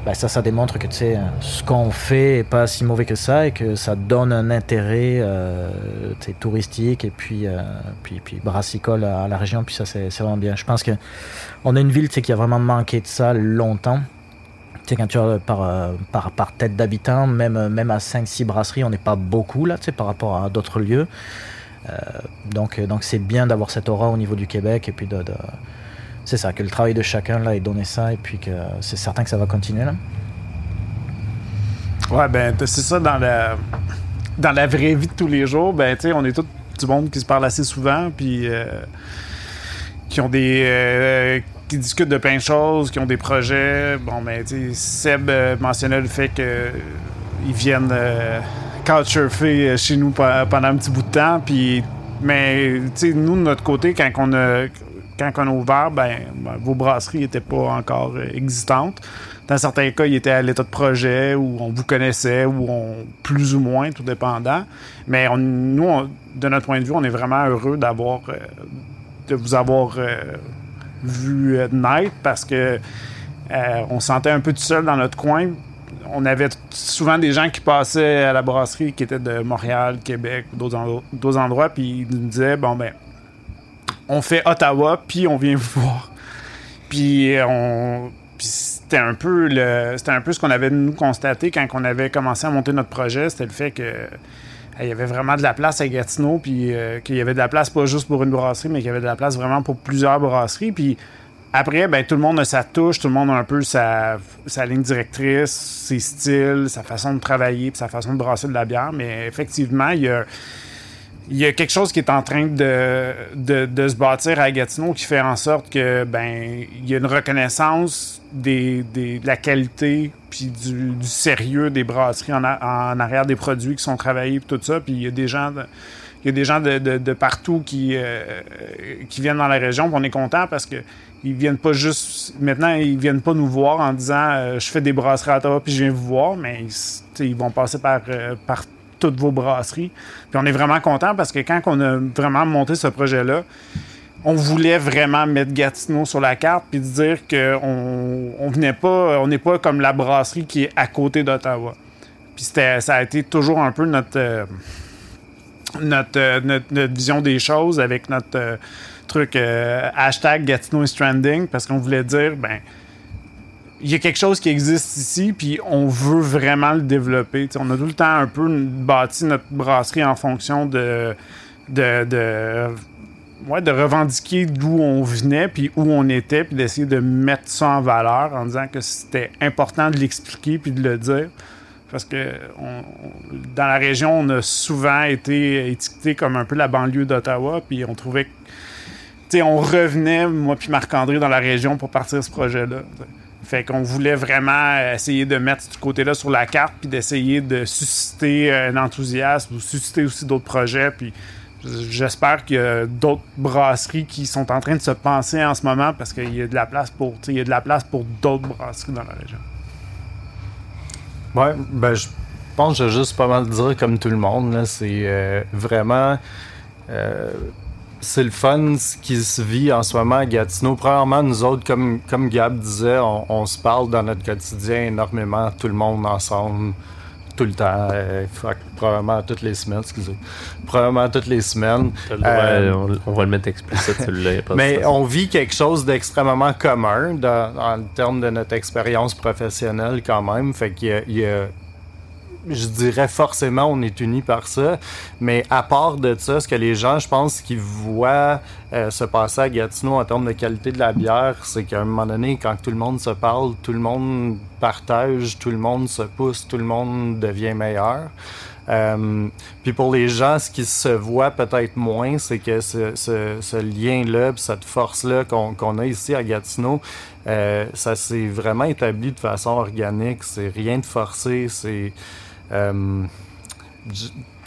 bah, ça, ça démontre que tu sais, ce qu'on fait est pas si mauvais que ça et que ça donne un intérêt euh, touristique et puis, euh, puis, puis brassicole à, la région. Puis ça, c'est vraiment bien. Je pense que on a une ville qui a vraiment manqué de ça longtemps. Tu sais, quand tu regardes par, euh, par, par tête d'habitant, même, même à 5-6 brasseries, on n'est pas beaucoup là, par rapport à d'autres lieux. Donc, donc c'est bien d'avoir cette aura au niveau du Québec et puis de- c'est ça, que le travail de chacun là ait donné ça et puis que c'est certain que ça va continuer là. Ouais, ben, c'est ça, dans la, dans la vraie vie de tous les jours, ben, tu sais, on est tous du monde qui se parle assez souvent, puis euh, qui ont des. euh, qui discutent de plein de choses, qui ont des projets. Bon, ben, tu sais, Seb euh, mentionnait le fait que euh, ils viennent euh, chez nous pe- pendant un petit bout de temps, puis. Mais, tu sais, nous, de notre côté, quand on a, quand on a ouvert, ben, ben, vos brasseries n'étaient pas encore euh, existantes. Dans certains cas, ils étaient à l'état de projet où on vous connaissait, ou on plus ou moins, tout dépendant. Mais nous, de notre point de vue, on est vraiment heureux d'avoir euh, de vous avoir euh, vu naître parce que on se sentait un peu tout seul dans notre coin. On avait souvent des gens qui passaient à la brasserie qui étaient de Montréal, Québec, endro- d'autres endroits, puis ils nous disaient bon ben on fait Ottawa, puis on vient vous voir. Puis euh, on c'était un peu le c'était un peu ce qu'on avait nous constaté quand on avait commencé à monter notre projet, c'était le fait que il y avait vraiment de la place à Gatineau, puis euh, qu'il y avait de la place pas juste pour une brasserie, mais qu'il y avait de la place vraiment pour plusieurs brasseries. Puis après, ben, tout le monde a sa touche, tout le monde a un peu sa, sa ligne directrice, ses styles, sa façon de travailler, puis sa façon de brasser de la bière. Mais effectivement, il y a, il y a quelque chose qui est en train de, de, se bâtir à Gatineau qui fait en sorte que ben il y a une reconnaissance des, des- de la qualité puis du, sérieux des brasseries en, arrière des produits qui sont travaillés tout ça. Puis il y a des gens de, il y a des gens de, de- partout qui, euh, qui viennent dans la région on est content parce que ils viennent pas juste maintenant ils viennent pas nous voir en disant euh, je fais des brasseries à Ottawa puis je viens vous voir mais ils, vont passer par, euh, toutes vos brasseries puis on est vraiment content parce que quand on a vraiment monté ce projet-là, on voulait vraiment mettre Gatineau sur la carte puis dire qu'on on venait pas, on n'est pas comme la brasserie qui est à côté d'Ottawa. Puis ça a été toujours un peu notre, euh, notre, euh, notre, vision des choses avec notre euh, truc hashtag Gatineau is trending parce qu'on voulait dire, ben, il y a quelque chose qui existe ici, puis on veut vraiment le développer. On a tout le temps un peu bâti notre brasserie en fonction de, de, de, ouais, de revendiquer d'où on venait, puis où on était, puis d'essayer de mettre ça en valeur en disant que c'était important de l'expliquer puis de le dire. Parce que on- dans la région, on a souvent été étiqueté comme un peu la banlieue d'Ottawa, puis on trouvait que on revenait, moi puis Marc-André, dans la région pour partir ce projet-là. Fait qu'on voulait vraiment essayer de mettre ce côté-là sur la carte, puis d'essayer de susciter un enthousiasme ou susciter aussi d'autres projets. Puis j'espère qu'il y a d'autres brasseries qui sont en train de se penser en ce moment parce qu'il y a de la place pour, il y a de la place pour d'autres brasseries dans la région. Ouais, ben je pense que je juste pas mal dire comme tout le monde. C'est euh, vraiment. euh, c'est le fun ce qui se vit en ce moment à Gatineau. Premièrement, nous autres, comme, comme Gab disait, on, on se parle dans notre quotidien énormément, tout le monde ensemble, tout le temps. euh, fuck, probablement toutes les semaines, excusez. Probablement toutes les semaines. Droit, Euh, on, on va le mettre explicite celui-là. Mais on vit quelque chose d'extrêmement commun dans, en termes de notre expérience professionnelle quand même. Fait qu'il y a, il y a- je dirais forcément, on est unis par ça. Mais à part de ça, ce que les gens, je pense, qui voient euh, se passer à Gatineau en termes de qualité de la bière, c'est qu'à un moment donné, quand tout le monde se parle, tout le monde partage, tout le monde se pousse, tout le monde devient meilleur. Euh, puis pour les gens, ce qui se voit peut-être moins, c'est que ce, ce- ce lien-là, cette force-là qu'on qu'on a ici à Gatineau, euh, ça s'est vraiment établi de façon organique. C'est rien de forcé. C'est euh,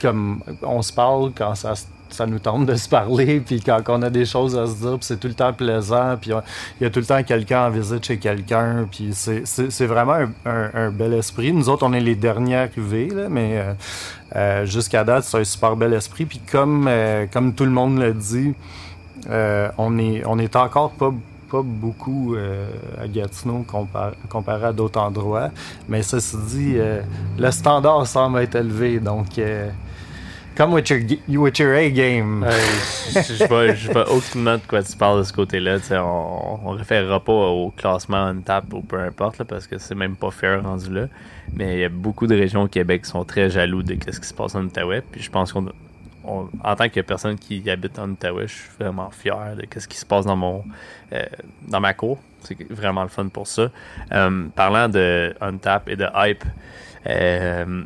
comme on se parle quand ça, ça nous tente de se parler, puis quand on a des choses à se dire, puis c'est tout le temps plaisant, puis il y a tout le temps quelqu'un en visite chez quelqu'un, puis c'est- vraiment un, un- bel esprit. Nous autres, on est les derniers arrivés, là, mais euh, euh, jusqu'à date, c'est un super bel esprit. Puis comme, comme tout le monde le dit, on, est, on est encore pas, pas beaucoup euh, à Gatineau compa- comparé à d'autres endroits. Mais ceci dit, euh, le standard semble être élevé. Donc, euh, comme with your, with your A-game. Je, vois, aucunement de quoi tu parles de ce côté-là. On, on référera pas au classement on tap ou peu importe, parce que c'est même pas fair rendu là. Mais il y a beaucoup de régions au Québec qui sont très jaloux de ce qui se passe en Outaouais. Puis je pense qu'on en tant que personne qui habite en Outaouais, je suis vraiment fier de ce qui se passe dans mon euh, dans ma cour. C'est vraiment le fun pour ça. Euh, parlant de Untap et de hype, euh,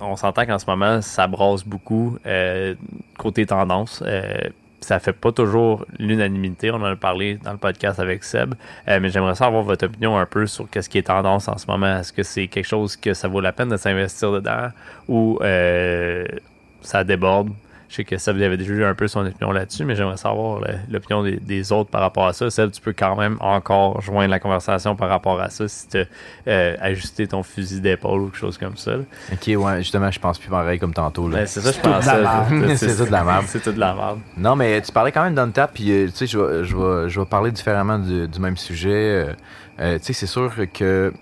on s'entend qu'en ce moment, ça brasse beaucoup côté tendance. Ça fait pas toujours l'unanimité. On en a parlé dans le podcast avec Seb. Mais j'aimerais savoir votre opinion un peu sur qu'est-ce qui est tendance en ce moment. Est-ce que c'est quelque chose que ça vaut la peine de s'investir dedans? Ou ça déborde? Je sais que Seb avait déjà eu un peu son opinion là-dessus, mais j'aimerais savoir euh, l'opinion des, des autres par rapport à ça. Seb, tu peux quand même encore joindre la conversation par rapport à ça si tu as ajusté ton fusil d'épaule ou quelque chose comme ça. là. Ok, ouais, justement, je pense plus pareil comme tantôt. Ben, c'est ça, je pensais. merde. C'est tout de la merde. C'est tout de la merde. Non, mais tu parlais quand même d'Untap, puis euh, tu sais, je vais, je, je parler différemment du, du même sujet. Euh, euh, tu sais, c'est sûr que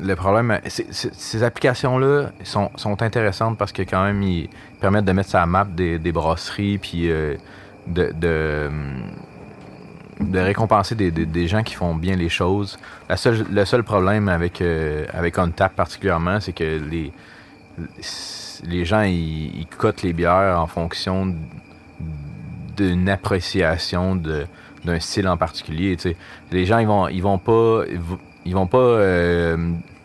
le problème, ces applications-là sont, sont intéressantes parce que quand même, ils permettent de mettre la map des, des brasseries, puis euh, de, récompenser des, gens qui font bien les choses. La seule, le seul problème avec, euh, avec Untap particulièrement, c'est que les, les gens, ils, cotent les bières en fonction d'une appréciation de- d'un style en particulier. Les gens, ils vont, ils vont pas, ils vont pas euh,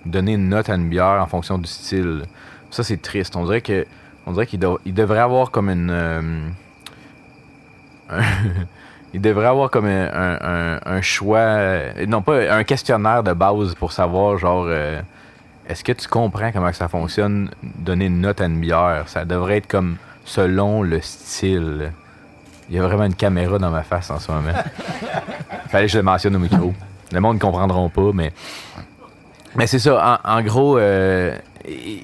donner une note à une bière en fonction du style. Ça, c'est triste. On dirait que, on dirait qu'il il devrait avoir comme une, euh, il devrait avoir comme un, un- choix, euh, non pas un questionnaire de base pour savoir genre. euh, est-ce que tu comprends comment ça fonctionne, donner une note à une bière? Ça devrait être comme selon le style. Il y a vraiment une caméra dans ma face en ce moment. Fallait que je le mentionne au micro. Le monde ne comprendront pas, mais. Mais c'est ça. En, en gros, euh,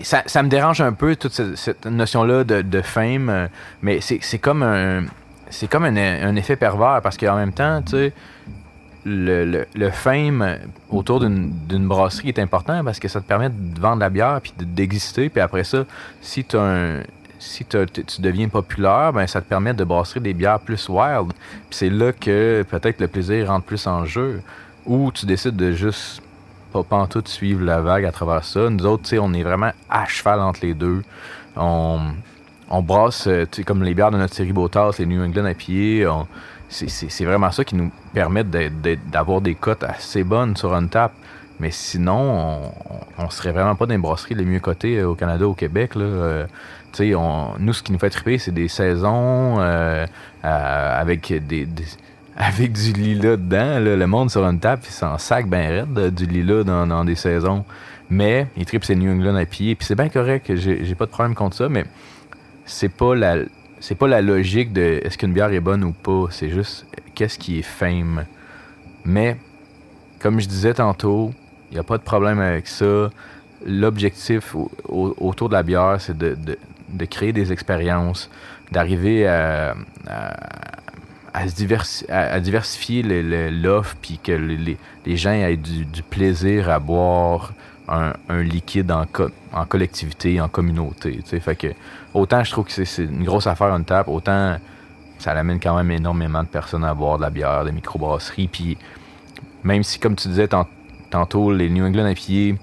ça, me dérange un peu, toute cette, notion-là de, fame. euh, Mais c'est comme un. Effet pervers parce qu'en même temps, le, fame autour d'une brasserie est important parce que ça te permet de vendre la bière puis de- d'exister. Puis après ça, si tu. Si tu deviens populaire, ben ça te permet de brasser des bières plus wild. Puis c'est là que peut-être le plaisir rentre plus en jeu. Ou tu décides de juste pas, en tout suivre la vague à travers ça. Nous autres, on est vraiment à cheval entre les deux. On, on brasse, euh, comme les bières de notre série Botas, les New England à pied. c'est- vraiment ça qui nous permet d'avoir des cotes assez bonnes sur Untap. Mais sinon, on, serait vraiment pas dans les brasseries les mieux cotées euh, au Canada, au Québec. Là. Euh, on- nous, ce qui nous fait triper, c'est des saisons euh, avec des- avec du lilas dedans. Le monde sur une table, il s'en sac ben raide euh, du lilas dans, des saisons. Mais il tripe ses New England à pied. Puis c'est bien correct, j'ai pas de problème contre ça, mais c'est pas la c'est pas la logique de est-ce qu'une bière est bonne ou pas. C'est juste qu'est-ce qui est fame. Mais comme je disais tantôt, il n'y a pas de problème avec ça. L'objectif au- au- autour de la bière, c'est de, de- créer des expériences, d'arriver à- à diversifier l'offre, puis que les- les, gens aient du, plaisir à boire un, liquide en, co- en collectivité, en communauté. Fait que, autant je trouve que c'est- une grosse affaire une tape, autant ça amène quand même énormément de personnes à boire de la bière, de microbrasseries. Puis même si, comme tu disais tant- tantôt, les New England IPA,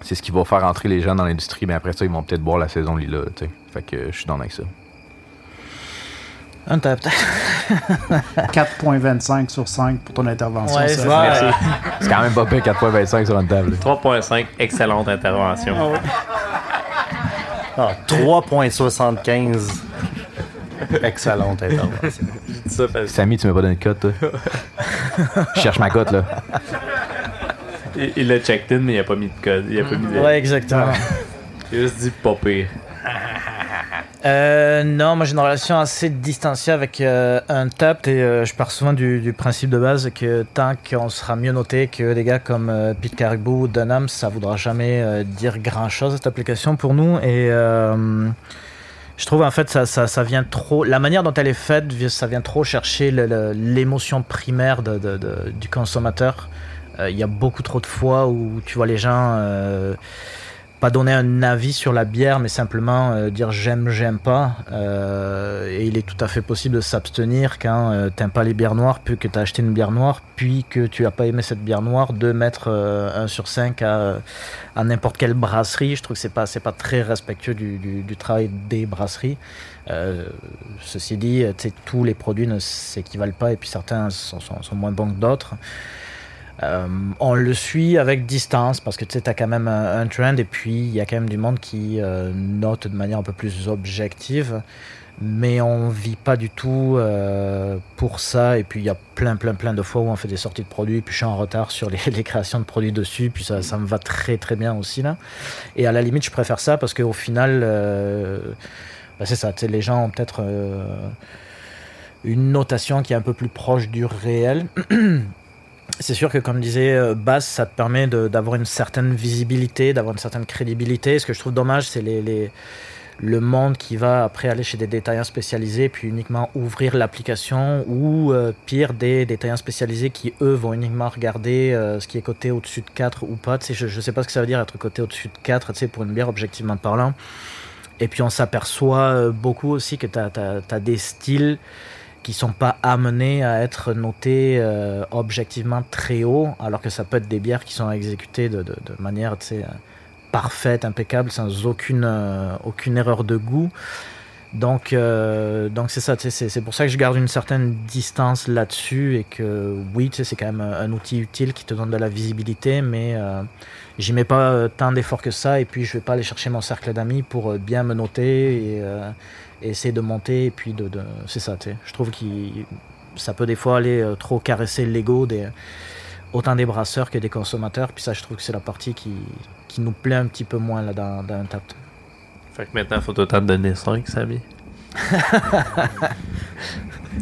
c'est ce qui va faire entrer les gens dans l'industrie, mais après ça, ils vont peut-être boire la saison lila. Fait que je suis dans avec ça. Un tap. 4.25 sur 5 pour ton intervention. Ouais, c'est ça. Merci. C'est quand même pas pire 4.25 sur une table. 3.5, excellente intervention. Ah, 3,75. Excellente intervention. Ça Samy, tu m'as pas donné de cote, toi? Je cherche ma cote, là. il il l'a checked in, mais il a pas mis de code. Il a pas mis de. Ouais, exactement. Il a juste dit pas pire. Euh, non, moi j'ai une relation assez distanciée avec euh, un tap et euh, je pars souvent du, du principe de base que tant qu'on sera mieux noté que des gars comme euh, Pete Caribou ou Dunham, ça voudra jamais euh, dire grand chose cette application pour nous. Et euh, je trouve en fait ça, ça, ça vient trop la manière dont elle est faite ça vient trop chercher l'émotion primaire de, de- de- du consommateur. Il y a beaucoup trop de fois où tu vois les gens pas donner un avis sur la bière, mais simplement euh, dire j'aime, j'aime pas. Euh, et il est tout à fait possible de s'abstenir quand euh, t'aimes pas les bières noires, puis que t'as acheté une bière noire, puis que tu as pas aimé cette bière noire, de mettre euh, 1 sur 5 à, n'importe quelle brasserie. Je trouve que c'est pas, c'est pas très respectueux du, travail des brasseries. Ceci dit, tous les produits ne s'équivalent pas, et puis certains sont moins bons que d'autres. Euh, on le suit avec distance parce que tu sais, as quand même un, trend et puis il y a quand même du monde qui euh, note de manière un peu plus objective. Mais on vit pas du tout euh, pour ça. Et puis il y a plein, plein, plein de fois où on fait des sorties de produits. Puis je suis en retard sur les, créations de produits dessus. Puis ça, me va très, très bien aussi là. Et à la limite, je préfère ça parce qu'au final, bah, c'est ça. Les gens ont peut-être une notation qui est un peu plus proche du réel. C'est sûr que, comme disait euh, Bass, ça te permet d'avoir une certaine visibilité, d'avoir une certaine crédibilité. Ce que je trouve dommage, c'est le monde qui va après aller chez des détaillants spécialisés, puis uniquement ouvrir l'application, ou euh, pire, des détaillants spécialisés qui, eux, vont uniquement regarder euh, ce qui est coté au-dessus de 4 ou pas. Je ne sais pas ce que ça veut dire être coté au-dessus de 4 tu sais, pour une bière, objectivement parlant. Et puis on s'aperçoit beaucoup aussi que tu as, des styles qui sont pas amenés à être notés euh, objectivement très haut, alors que ça peut être des bières qui sont exécutées de, de, de manière euh, parfaite, impeccable, sans aucune, euh, aucune erreur de goût. Donc, donc c'est ça, c'est pour ça que je garde une certaine distance là-dessus et que oui, c'est quand même un, outil utile qui te donne de la visibilité, mais j'y mets pas tant d'efforts que ça et puis je vais pas aller chercher mon cercle d'amis pour bien me noter et, et essayer de monter et puis de, de c'est ça, tu sais. Je trouve que ça peut des fois aller euh, trop caresser l'ego des autant des brasseurs que des consommateurs, puis ça, je trouve que c'est la partie qui, qui nous plaît un petit peu moins là dans, dans un tap. Fait que maintenant, faut autant te donner 5, Samy.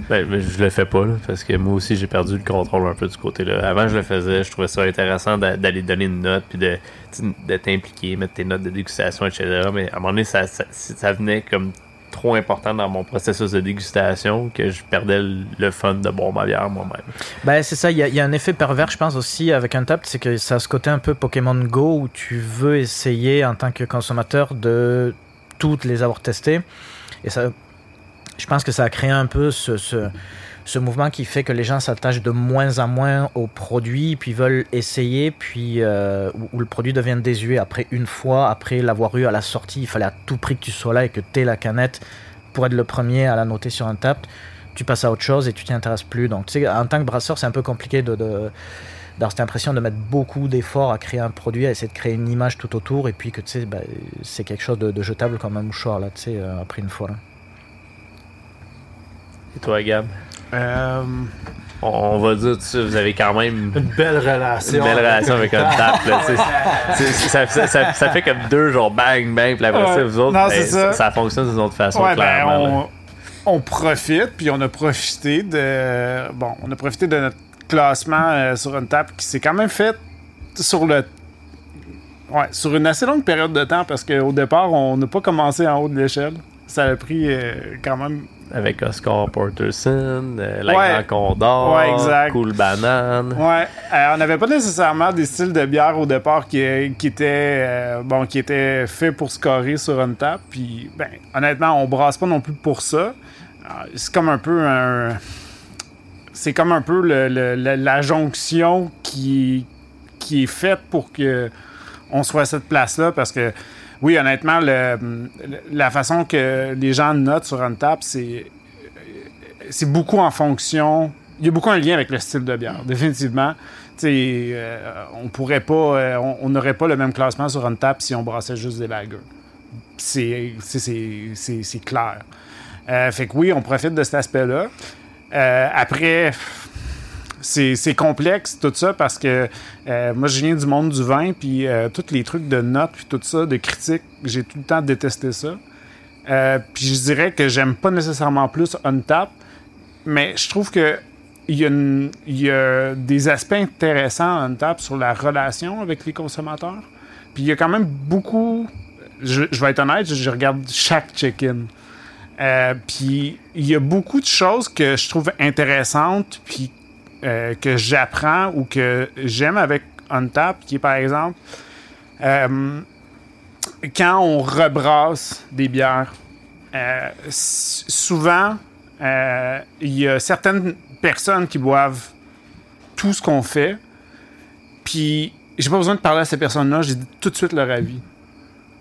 ben, mais je le fais pas, là, parce que moi aussi, j'ai perdu le contrôle un peu du côté-là. Avant, je le faisais, je trouvais ça intéressant d'a- d'aller donner une note, puis de, de t'impliquer, mettre tes notes de dégustation, etc. Mais à un moment donné, ça, ça, ça venait comme trop important dans mon processus de dégustation que je perdais le- fun de boire ma bière moi-même. Ben, c'est ça, il y, a- un effet pervers, je pense aussi, avec un tap, c'est que ça a ce côté un peu Pokémon Go où tu veux essayer en tant que consommateur de toutes les avoir testées. Et ça, je pense que ça a créé un peu ce, ce mouvement qui fait que les gens s'attachent de moins en moins au produit, puis veulent essayer, puis euh, où, le produit devient désuet après une fois, après l'avoir eu à la sortie, il fallait à tout prix que tu sois là et que tu aies la canette pour être le premier à la noter sur un tap. Tu passes à autre chose et tu t'y intéresses plus. Donc, tu sais, en tant que brasseur, c'est un peu compliqué de, de d'avoir cette impression de mettre beaucoup d'efforts à créer un produit, à essayer de créer une image tout autour, et puis que tu sais, ben, c'est quelque chose de, de jetable comme un mouchoir, là, tu sais, euh, après une fois. là. Et toi, Gab? Euh, On, va dire, tu sais, vous avez quand même Une belle relation. une belle relation avec un tap. Là, tu sais. C'est- c'est- ça, ça- ça- ça fait comme deux jours bang, bang, puis après ça, vous autres, Non, ben, ça. fonctionne d'une autre façon, ouais, ben, clairement. on, on profite, puis on a profité de. Bon, on a profité de notre classement euh, sur une table qui s'est quand même fait sur le. Ouais, sur une assez longue période de temps parce qu'au départ, on n'a pas commencé en haut de l'échelle. Ça a pris euh, quand même. Avec Oscar Porterson, euh, La Ouais. Grand Condor, Ouais, exact. Cool Banane. Ouais, euh, on n'avait pas nécessairement des styles de bière au départ qui, qui étaient euh, bon, qui étaient faits pour scorer sur une table. Puis, ben, honnêtement, on brasse pas non plus pour ça. Euh, C'est comme un peu un, c'est comme un peu le- le- le- la jonction qui qui est faite pour que on soit à cette place-là parce que oui, honnêtement, la façon que les gens notent sur une table, c'est c'est beaucoup en fonction. Il y a beaucoup un lien avec le style de bière, définitivement. Euh, on pourrait pas, euh, on- n'aurait pas le même classement sur une table si on brassait juste des lagers. C'est clair. Euh, fait que oui, on profite de cet aspect-là. Après, c'est complexe tout ça parce que euh, moi je viens du monde du vin puis euh, tous les trucs de notes puis tout ça de critique j'ai tout le temps détesté ça. Euh, puis je dirais que j'aime pas nécessairement plus Untap mais je trouve que il y, a des aspects intéressants à Untap sur la relation avec les consommateurs. Puis il y a quand même beaucoup je, vais être honnête je, regarde chaque check-in. Puis il y a beaucoup de choses que je trouve intéressantes, puis euh, que j'apprends ou que j'aime avec Untap, qui est par exemple euh, quand on rebrasse des bières. euh, souvent, il y a certaines personnes qui boivent tout ce qu'on fait, puis j'ai pas besoin de parler à ces personnes-là, j'ai tout de suite leur avis.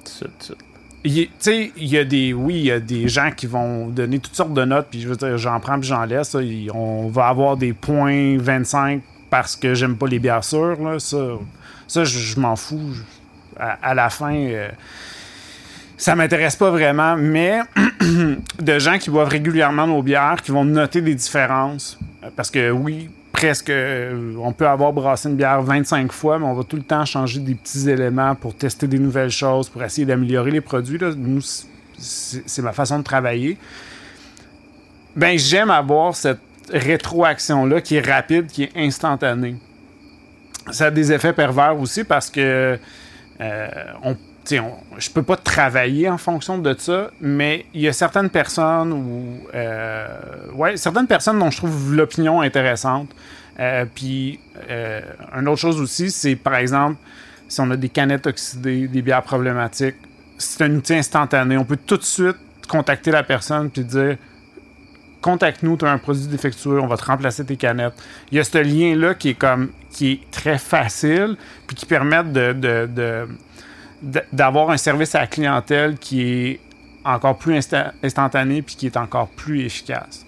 Tout de. Tu sais, il y a des. Oui, il y a des gens qui vont donner toutes sortes de notes, puis je veux dire, j'en prends puis j'en laisse. on va avoir des points 25 parce que j'aime pas les bières sûres. Là. Ça, ça je, m'en fous. À, la fin, euh, ça m'intéresse pas vraiment, mais de gens qui boivent régulièrement nos bières, qui vont noter les différences. Parce que oui, presque, euh, on peut avoir brassé une bière 25 fois, mais on va tout le temps changer des petits éléments pour tester des nouvelles choses, pour essayer d'améliorer les produits. Là. Nous, c'est ma façon de travailler. Ben, j'aime avoir cette rétroaction-là qui est rapide, qui est instantanée. Ça a des effets pervers aussi parce que euh, on- je peux pas travailler en fonction de ça, mais il y a certaines personnes ou euh, ouais, certaines personnes dont je trouve l'opinion intéressante. Euh, puis euh, une autre chose aussi, c'est par exemple si on a des canettes oxydées, des bières problématiques, c'est un outil instantané. On peut tout de suite contacter la personne puis dire contacte-nous, tu as un produit défectueux, on va te remplacer tes canettes. Il y a ce lien-là qui est comme qui est très facile, puis qui permet de- d'avoir un service à la clientèle qui est encore plus insta- instantané puis qui est encore plus efficace.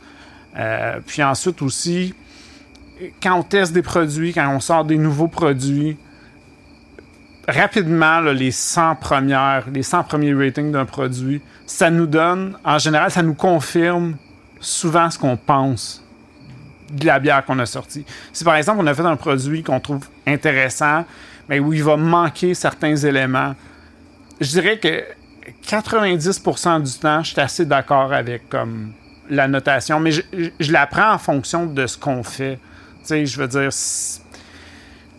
Euh, puis ensuite aussi, quand on teste des produits, quand on sort des nouveaux produits, rapidement, les 100 premières, les 100 premiers ratings d'un produit, ça nous donne, en général, ça nous confirme souvent ce qu'on pense de la bière qu'on a sortie. Si par exemple on a fait un produit qu'on trouve intéressant, mais où il va manquer certains éléments, je dirais que 90% du temps, je suis assez d'accord avec comme la notation, mais je, je- la prends en fonction de ce qu'on fait. Tu sais, je veux dire,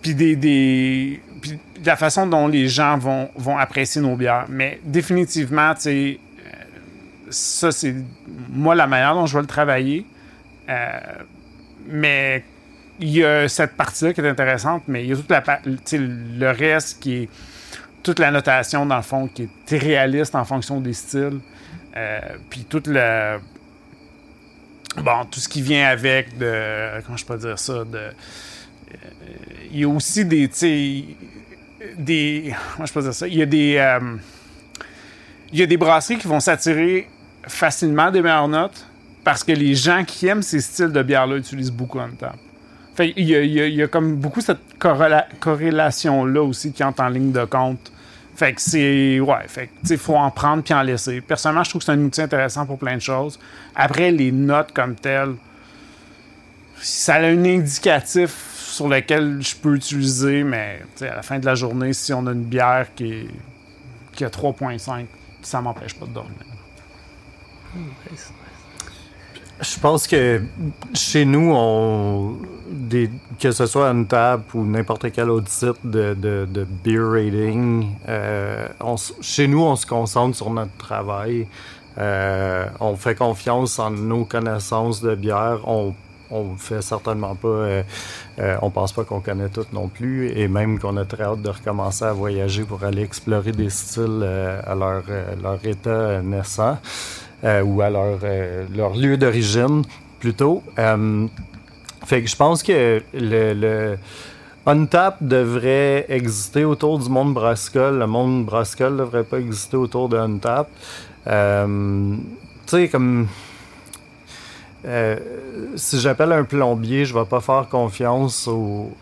puis des, des puis de la façon dont les gens vont, vont apprécier nos bières. Mais définitivement, tu sais, euh, ça, c'est moi la manière dont je vais le travailler. Euh, mais il y a cette partie-là qui est intéressante, mais il y a toute la, le reste qui est toute la notation, dans le fond, qui est réaliste en fonction des styles. Euh, puis toute la, bon, tout ce qui vient avec de. Comment je peux dire ça? De, euh, il y a aussi des. des. Comment je peux dire ça? Il y a des. euh, il y a des brasseries qui vont s'attirer facilement des meilleures notes parce que les gens qui aiment ces styles de bière-là utilisent beaucoup en table. Il y, a, il y comme beaucoup cette corréla- corrélation-là aussi qui entre en ligne de compte. Fait que c'est. Ouais, fait que, faut en prendre puis en laisser. Personnellement, je trouve que c'est un outil intéressant pour plein de choses. Après, les notes comme telles, ça a un indicatif sur lequel je peux utiliser, mais à la fin de la journée, si on a une bière qui, qui a 3.5, ça m'empêche pas de dormir. Je pense que chez nous, on, des, que ce soit une table ou n'importe quel autre site de, de, de beer rating, euh, on chez nous, on se concentre sur notre travail. Euh, on fait confiance en nos connaissances de bière. On on fait certainement pas, euh, euh, on pense pas qu'on connaît tout non plus, et même qu'on a très hâte de recommencer à voyager pour aller explorer des styles euh, à leur, euh, leur état naissant euh, ou à leur, euh, leur lieu d'origine plutôt. Euh, fait que je pense que le, le Untap devrait exister autour du monde brassicole. Le monde brassicole devrait pas exister autour de Untap. Euh, tu sais, comme. si j'appelle un plombier, je vais pas faire confiance aux,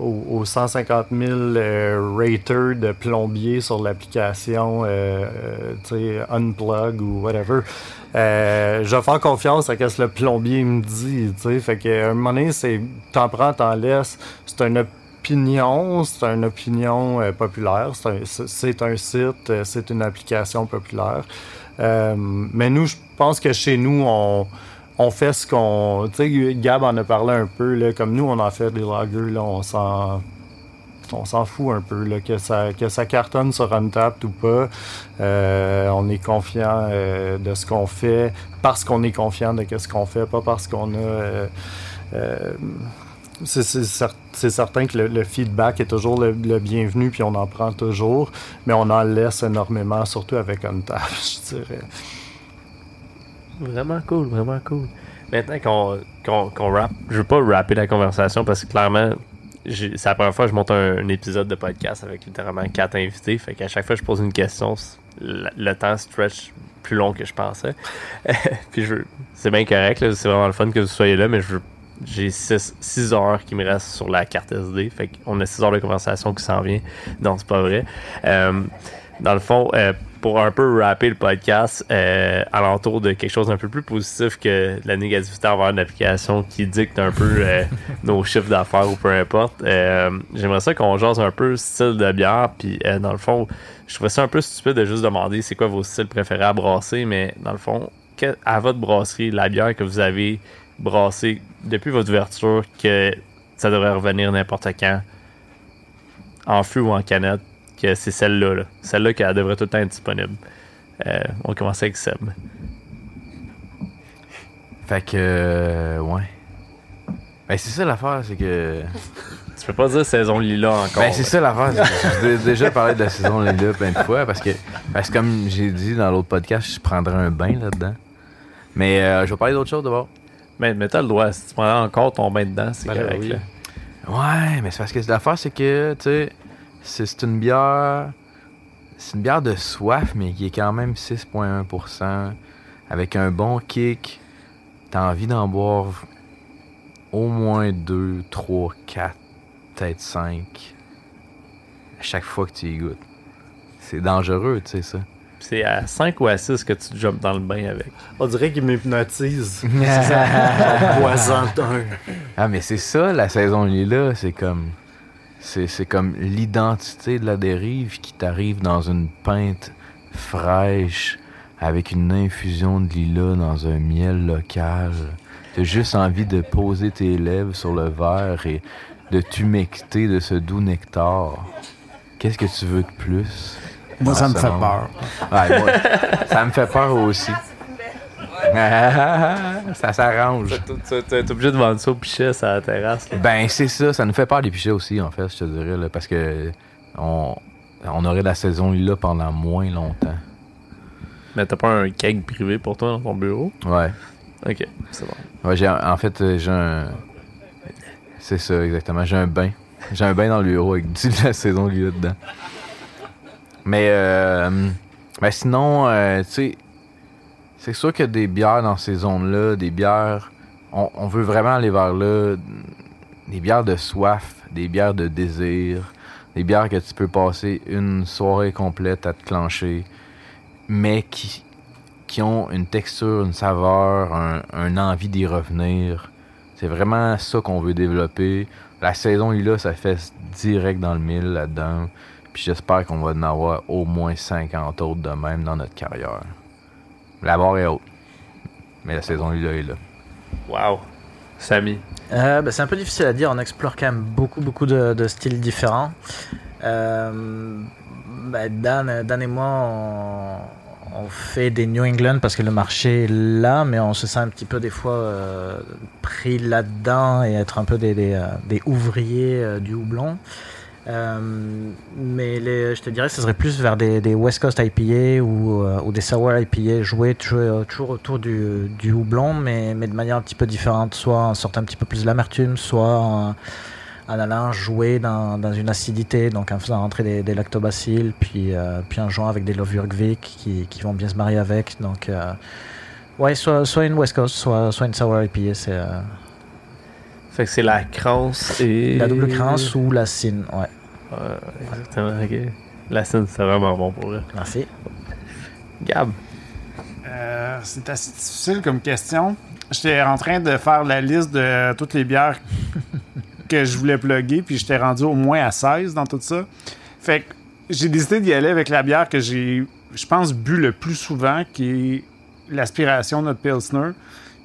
aux, aux 150 000 euh, raters de plombiers sur l'application, euh, euh, Unplug ou whatever. Euh, je vais faire confiance à ce que le plombier me dit, tu sais. Fait qu'à un moment donné, c'est t'en prends, t'en laisses. C'est une opinion, c'est une opinion euh, populaire. C'est un, un site, c'est une application populaire. Mais nous, je pense que chez nous, on, on fait ce qu'on. Tu sais, Gab en a parlé un peu, là, comme nous, on en fait des lagers, là, on s'en. On s'en fout un peu, là, que, ça, que ça cartonne sur Untapped ou pas. Euh, on est confiant euh, de ce qu'on fait parce qu'on est confiant de ce qu'on fait, pas parce qu'on a. euh, c'est c'est cer- c'est certain que le, feedback est toujours le, le bienvenu, puis on en prend toujours, mais on en laisse énormément, surtout avec Untapped, je dirais. Vraiment cool, vraiment cool. Maintenant qu'on qu'on qu'on rappe, je veux pas rapper la conversation parce que clairement, c'est la première fois que je monte un, épisode de podcast avec littéralement quatre invités. Fait qu'à chaque fois que je pose une question, le, le temps stretch plus long que je pensais. Puis c'est bien correct, c'est vraiment le fun que vous soyez là, mais j'ai 6 heures qui me restent sur la carte SD. Fait qu'on a 6 heures de conversation qui s'en vient. Non, c'est pas vrai. Euh, dans le fond, euh, pour un peu rapper le podcast euh, alentour de quelque chose d'un peu plus positif que la négativité envers une application qui dicte un peu euh, nos chiffres d'affaires ou peu importe. euh, J'aimerais ça qu'on jase un peu style de bière. Puis euh, dans le fond, je trouvais ça un peu stupide de juste demander c'est quoi vos styles préférés à brasser, mais dans le fond, que- à votre brasserie, la bière que vous avez brassée depuis votre ouverture, que ça devrait revenir n'importe quand, en fût ou en canette, que c'est celle-là. là. Celle-là qui elle devrait tout le temps être disponible. Euh, on commence avec Seb. Fait que, euh, ouais. Ben, c'est ça l'affaire, c'est que. Tu peux pas dire saison lila encore. Ben, c'est ça l'affaire. c'est que J'ai déjà parlé de la saison Lila plein de fois parce que, parce que comme j'ai dit dans l'autre podcast, je prendrais un bain là-dedans. Mais euh, je vais parler d'autre chose d'abord. Mais, mais t'as le droit. Si tu prends encore ton bain dedans, c'est Ben, correct. oui. là. Ouais, mais c'est parce que l'affaire, c'est que, tu sais, c'est une bière. C'est une bière de soif, mais qui est quand même 6,1%. Avec un bon kick. T'as envie d'en boire au moins 2, 3, 4, peut-être 5. À chaque fois que tu y goûtes. C'est dangereux, tu sais, ça. C'est à 5 ou à 6 que tu jumpes dans le bain avec. On dirait qu'il m'hypnotise. C'est ça. Poison. Ah, mais c'est ça, la saison Lila. C'est comme. C'est c'est comme l'identité de la dérive qui t'arrive dans une pinte fraîche avec une infusion de lilas dans un miel local. T'as juste envie de poser tes lèvres sur le verre et de t'humecter de ce doux nectar. Qu'est-ce que tu veux de plus? Moi, ça me fait peur. Ouais, moi, ça me fait peur aussi. ça s'arrange. T'es obligé de vendre ça au pichet sur la terrasse. là. Ben, c'est ça. Ça nous fait peur des pichets aussi, en fait, je te dirais. Là, parce que on, on aurait la saison là pendant moins longtemps. Mais t'as pas un keg privé pour toi dans ton bureau? Ouais. Ok, c'est bon. Ouais, j'ai, en fait, euh, j'ai un. C'est ça, exactement. J'ai un bain. J'ai un bain dans le bureau avec du de la saison lui dedans. Mais, euh, mais sinon, euh, tu sais, c'est sûr que des bières dans ces zones-là, des bières, on, veut vraiment aller vers là, des bières de soif, des bières de désir, des bières que tu peux passer une soirée complète à te clencher, mais qui, ont une texture, une saveur, un, un envie d'y revenir. C'est vraiment ça qu'on veut développer. La saison là, ça fait direct dans le mille là-dedans. Puis j'espère qu'on va en avoir au moins 50 autres de même dans notre carrière. La barre est haute. Mais la saison là est là. Wow. Samy. Euh, bah, c'est un peu difficile à dire, on explore quand même beaucoup, beaucoup de, de styles différents. Euh, bah, Dan, Dan et moi, on, on fait des New England parce que le marché est là, mais on se sent un petit peu des fois euh, pris là-dedans et être un peu des, des, euh, des ouvriers euh, du houblon. Euh, mais les, je te dirais ce serait plus vers des, des West Coast IPA ou, euh, ou des Sour IPA joués toujours, toujours autour du, du houblon, mais, mais de manière un petit peu différente, soit en sortant un petit peu plus de l'amertume, soit en, en allant jouer dans, dans une acidité, donc en faisant rentrer des, des lactobacilles, puis, euh, puis en jouant avec des levures qui, qui vont bien se marier avec. Donc, euh, ouais, soit, soit une West Coast, soit, soit une Sour IPA, c'est euh, Fait que c'est la crance et. la double crance ou la cine, ouais. Ouais, exactement, ok. La scène, c'est vraiment bon pour eux. Merci. Gab. Euh, c'est assez difficile comme question. J'étais en train de faire la liste de toutes les bières que je voulais plugger, puis j'étais rendu au moins à 16 dans tout ça. Fait que j'ai décidé d'y aller avec la bière que j'ai, je pense, bu le plus souvent, qui est l'aspiration de notre Pilsner.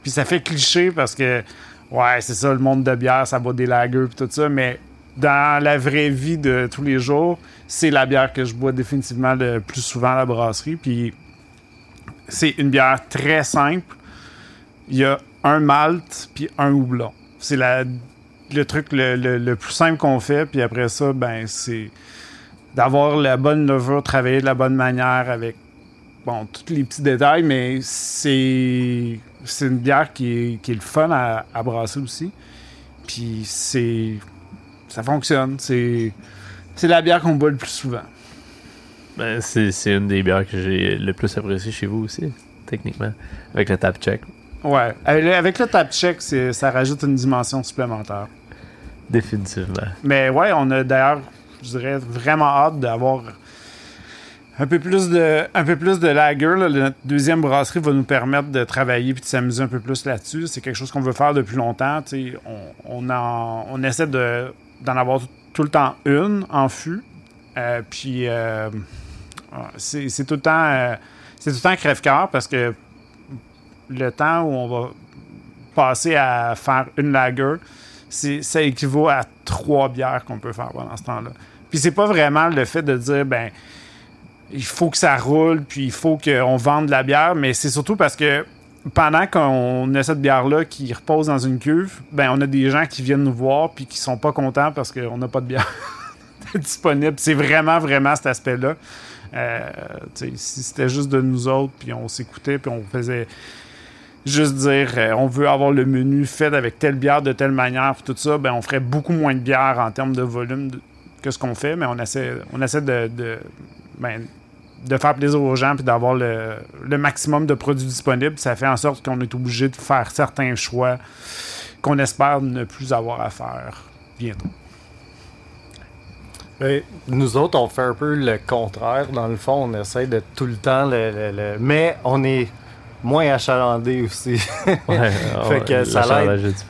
Puis ça fait cliché parce que, ouais, c'est ça, le monde de bière, ça boit des lagers puis tout ça, mais dans la vraie vie de tous les jours, c'est la bière que je bois définitivement le plus souvent à la brasserie. Puis c'est une bière très simple. Il y a un malt puis un houblon. C'est le truc le, plus simple qu'on fait. Puis après ça, ben c'est d'avoir la bonne levure, travailler de la bonne manière avec bon tous les petits détails, mais c'est c'est une bière qui est, qui est le fun à brasser aussi. Puis c'est ça fonctionne. C'est c'est la bière qu'on boit le plus souvent. Ben, c'est c'est une des bières que j'ai le plus apprécié chez vous aussi, techniquement. Avec le tap check. Ouais. Avec le- tap check, c'est- ça rajoute une dimension supplémentaire. Définitivement. Mais ouais, on a d'ailleurs, je dirais, vraiment hâte d'avoir un peu plus de, un peu plus de lager. là. Notre deuxième brasserie va nous permettre de travailler puis de s'amuser un peu plus là-dessus. C'est quelque chose qu'on veut faire depuis longtemps. On, on, en- on essaie de, d'en avoir tout, le temps une en fût. Euh, puis euh, c'est, tout le temps, euh, c'est tout le temps crève-cœur parce que le temps où on va passer à faire une lager, ça équivaut à trois bières qu'on peut faire pendant ce temps-là. Puis c'est pas vraiment le fait de dire, ben, il faut que ça roule, puis il faut qu'on vende de la bière, mais c'est surtout parce que pendant qu'on a cette bière-là qui repose dans une cuve, ben, on a des gens qui viennent nous voir, puis qui sont pas contents parce qu'on n'a pas de bière disponible. C'est vraiment, vraiment cet aspect-là. Euh, si c'était juste de nous autres, puis on s'écoutait, puis on faisait juste dire euh, on veut avoir le menu fait avec telle bière de telle manière, puis tout ça, ben on ferait beaucoup moins de bière en termes de volume que ce qu'on fait, mais on essaie, on essaie de, de, ben, de faire plaisir aux gens puis d'avoir le, le maximum de produits disponibles. Ça fait en sorte qu'on est obligé de faire certains choix qu'on espère ne plus avoir à faire bientôt. Nous autres, on fait un peu le contraire. Dans le fond, on essaie de tout le temps le- Mais on est moins achalandé aussi. Ouais, Fait que ça.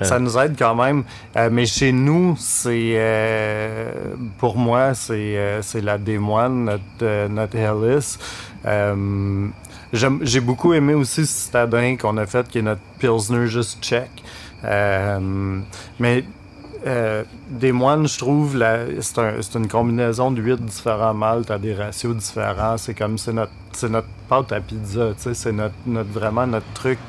Ça nous aide quand même. Euh, mais chez nous, c'est. euh, pour moi, c'est euh, c'est la Démoine, notre, notre Hellis. J'ai beaucoup aimé aussi ce citadin qu'on a fait, qui est notre Pilsner juste check. Mais euh, des moines, je trouve, c'est un- une combinaison de huit différents maltes à des ratios différents. C'est comme c'est notre, notre pâte à pizza, c'est notre, notre- vraiment notre truc.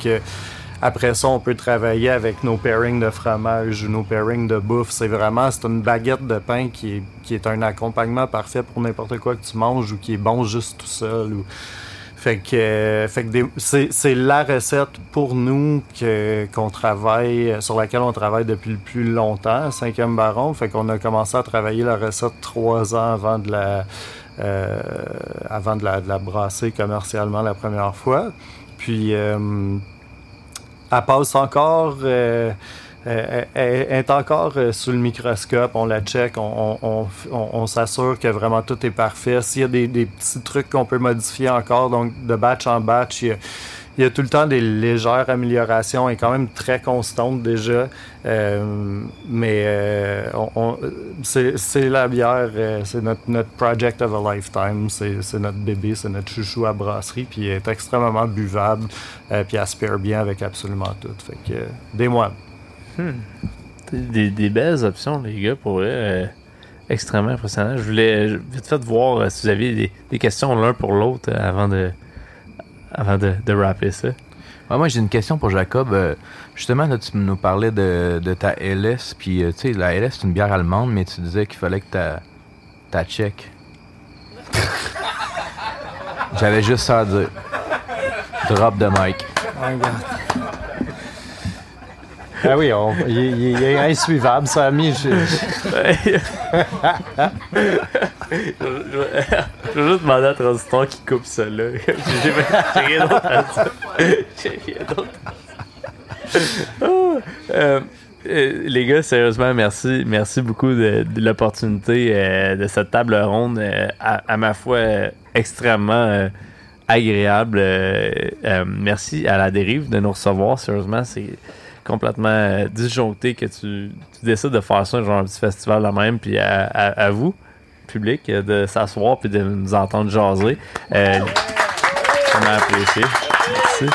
après ça, on peut travailler avec nos pairings de fromage ou nos pairings de bouffe. C'est vraiment, c'est une baguette de pain qui est, qui est un accompagnement parfait pour n'importe quoi que tu manges ou qui est bon juste tout seul. Ou... Fait que, euh, fait que c'est, la recette pour nous qu'on travaille, sur laquelle on travaille depuis le plus longtemps, cinquième baron. Fait qu'on a commencé à travailler la recette trois ans avant de la, euh, avant de la, brasser commercialement la première fois. Puis, euh, elle passe encore. euh, euh, elle est encore euh, sous le microscope, on la check, on, s'assure que vraiment tout est parfait. S'il y a des, petits trucs qu'on peut modifier encore, donc de batch en batch, il y a, tout le temps des légères améliorations. Est quand même très constante déjà. Euh, mais euh, c'est la bière, euh, c'est notre, project of a lifetime. C'est notre bébé, c'est notre chouchou à brasserie. Puis elle est extrêmement buvable. euh, puis paire bien avec absolument tout. Fait que euh, des mois. Des, des belles options, les gars, pour vrai. euh, extrêmement impressionnant. Je voulais vite fait voir euh, si vous aviez des, des questions l'un pour l'autre euh, avant de avant de, de rapper ça. Ouais, moi, j'ai une question pour Jacob. Euh, justement, là, tu nous parlais de, de ta LS. Puis, tu sais, la LS, c'est une bière allemande, mais tu disais qu'il fallait que ta, ta tchèque. J'avais juste ça à dire. Drop de mic. Ah oui, il, est insuivable, mis. je- je- vais- juste demander à Transistor qui coupe ça là. J'ai rien d'autre à dire. J'ai rien d'autre euh, euh, les gars, sérieusement, merci. Merci beaucoup de, l'opportunité euh, de cette table ronde, à, à ma foi extrêmement agréable. Merci à la dérive de nous recevoir. Sérieusement, c'est complètement euh, disjoncté que tu, tu décides de faire ça, genre un petit festival là même, puis à, à- à vous, public, euh, de s'asseoir puis de nous entendre jaser. Euh, vraiment apprécié. Merci.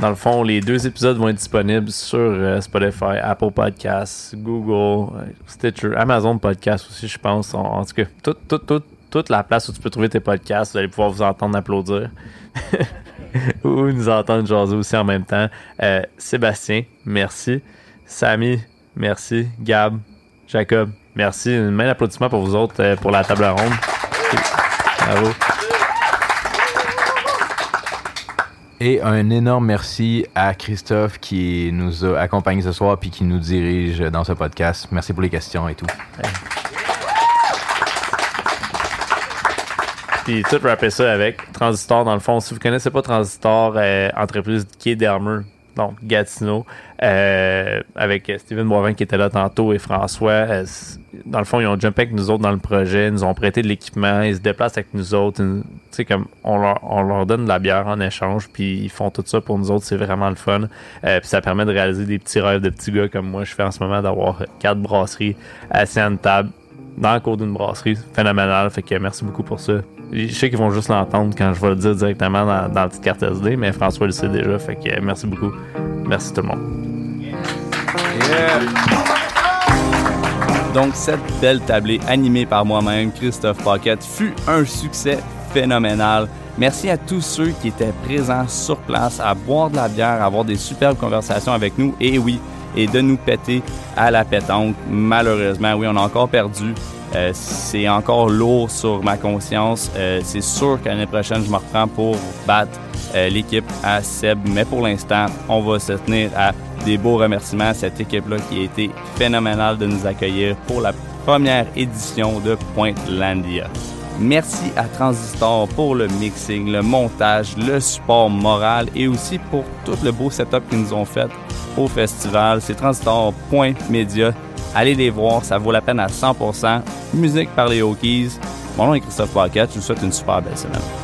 Dans le fond, les deux épisodes vont être disponibles sur euh, Spotify, Apple Podcasts, Google, euh, Stitcher, Amazon Podcasts aussi, je pense. En, en tout cas, tout- tout- tout- toute la place où tu peux trouver tes podcasts, vous allez pouvoir vous entendre applaudir. ou nous entendre jaser aussi en même temps. Euh, Sébastien, merci. Samy, merci. Gab, Jacob, merci. Une main d'applaudissement pour vous autres euh, pour la table ronde. Bravo. Et un énorme merci à Christophe qui nous a accompagnés ce soir puis qui nous dirige dans ce podcast. Merci pour les questions et tout. Puis tout rapper ça avec Transistor, dans le fond. Si vous connaissez pas Transistor, euh, entreprise qui est d'Armor, donc Gatineau, euh, avec euh, Steven Boivin qui était là tantôt et François. euh, dans le fond, ils ont jumpé avec nous autres dans le projet, ils nous ont prêté de l'équipement, ils se déplacent avec nous autres. Tu comme on leur, on leur donne de la bière en échange, puis ils font tout ça pour nous autres, c'est vraiment le fun. Euh, puis ça permet de réaliser des petits rêves de petits gars comme moi, je fais en ce moment, d'avoir quatre brasseries assis à une table dans le cours d'une brasserie. Phénoménal. Fait que merci beaucoup pour ça. Je sais qu'ils vont juste l'entendre quand je vais le dire directement dans, la petite carte SD, mais François le sait déjà. Fait que merci beaucoup. Merci tout le monde. Donc, cette belle tablée animée par moi-même, Christophe Paquette, fut un succès phénoménal. Merci à tous ceux qui étaient présents sur place à boire de la bière, à avoir des superbes conversations avec nous. Et oui, et de nous péter à la pétanque. Malheureusement, oui, on a encore perdu. Euh, c'est encore lourd sur ma conscience. Euh, c'est sûr que l'année prochaine, je me reprends pour battre euh, l'équipe à Seb. Mais pour l'instant, on va se tenir à des beaux remerciements à cette équipe-là qui a été phénoménale de nous accueillir pour la première édition de Pointe-Landia. Merci à Transistor pour le mixing, le montage, le support moral et aussi pour tout le beau setup qu'ils nous ont fait au festival. C'est transistor.media. Allez les voir, ça vaut la peine à 100%. Musique par les Hokies. Mon nom est Christophe Paquette. Je vous souhaite une super belle semaine.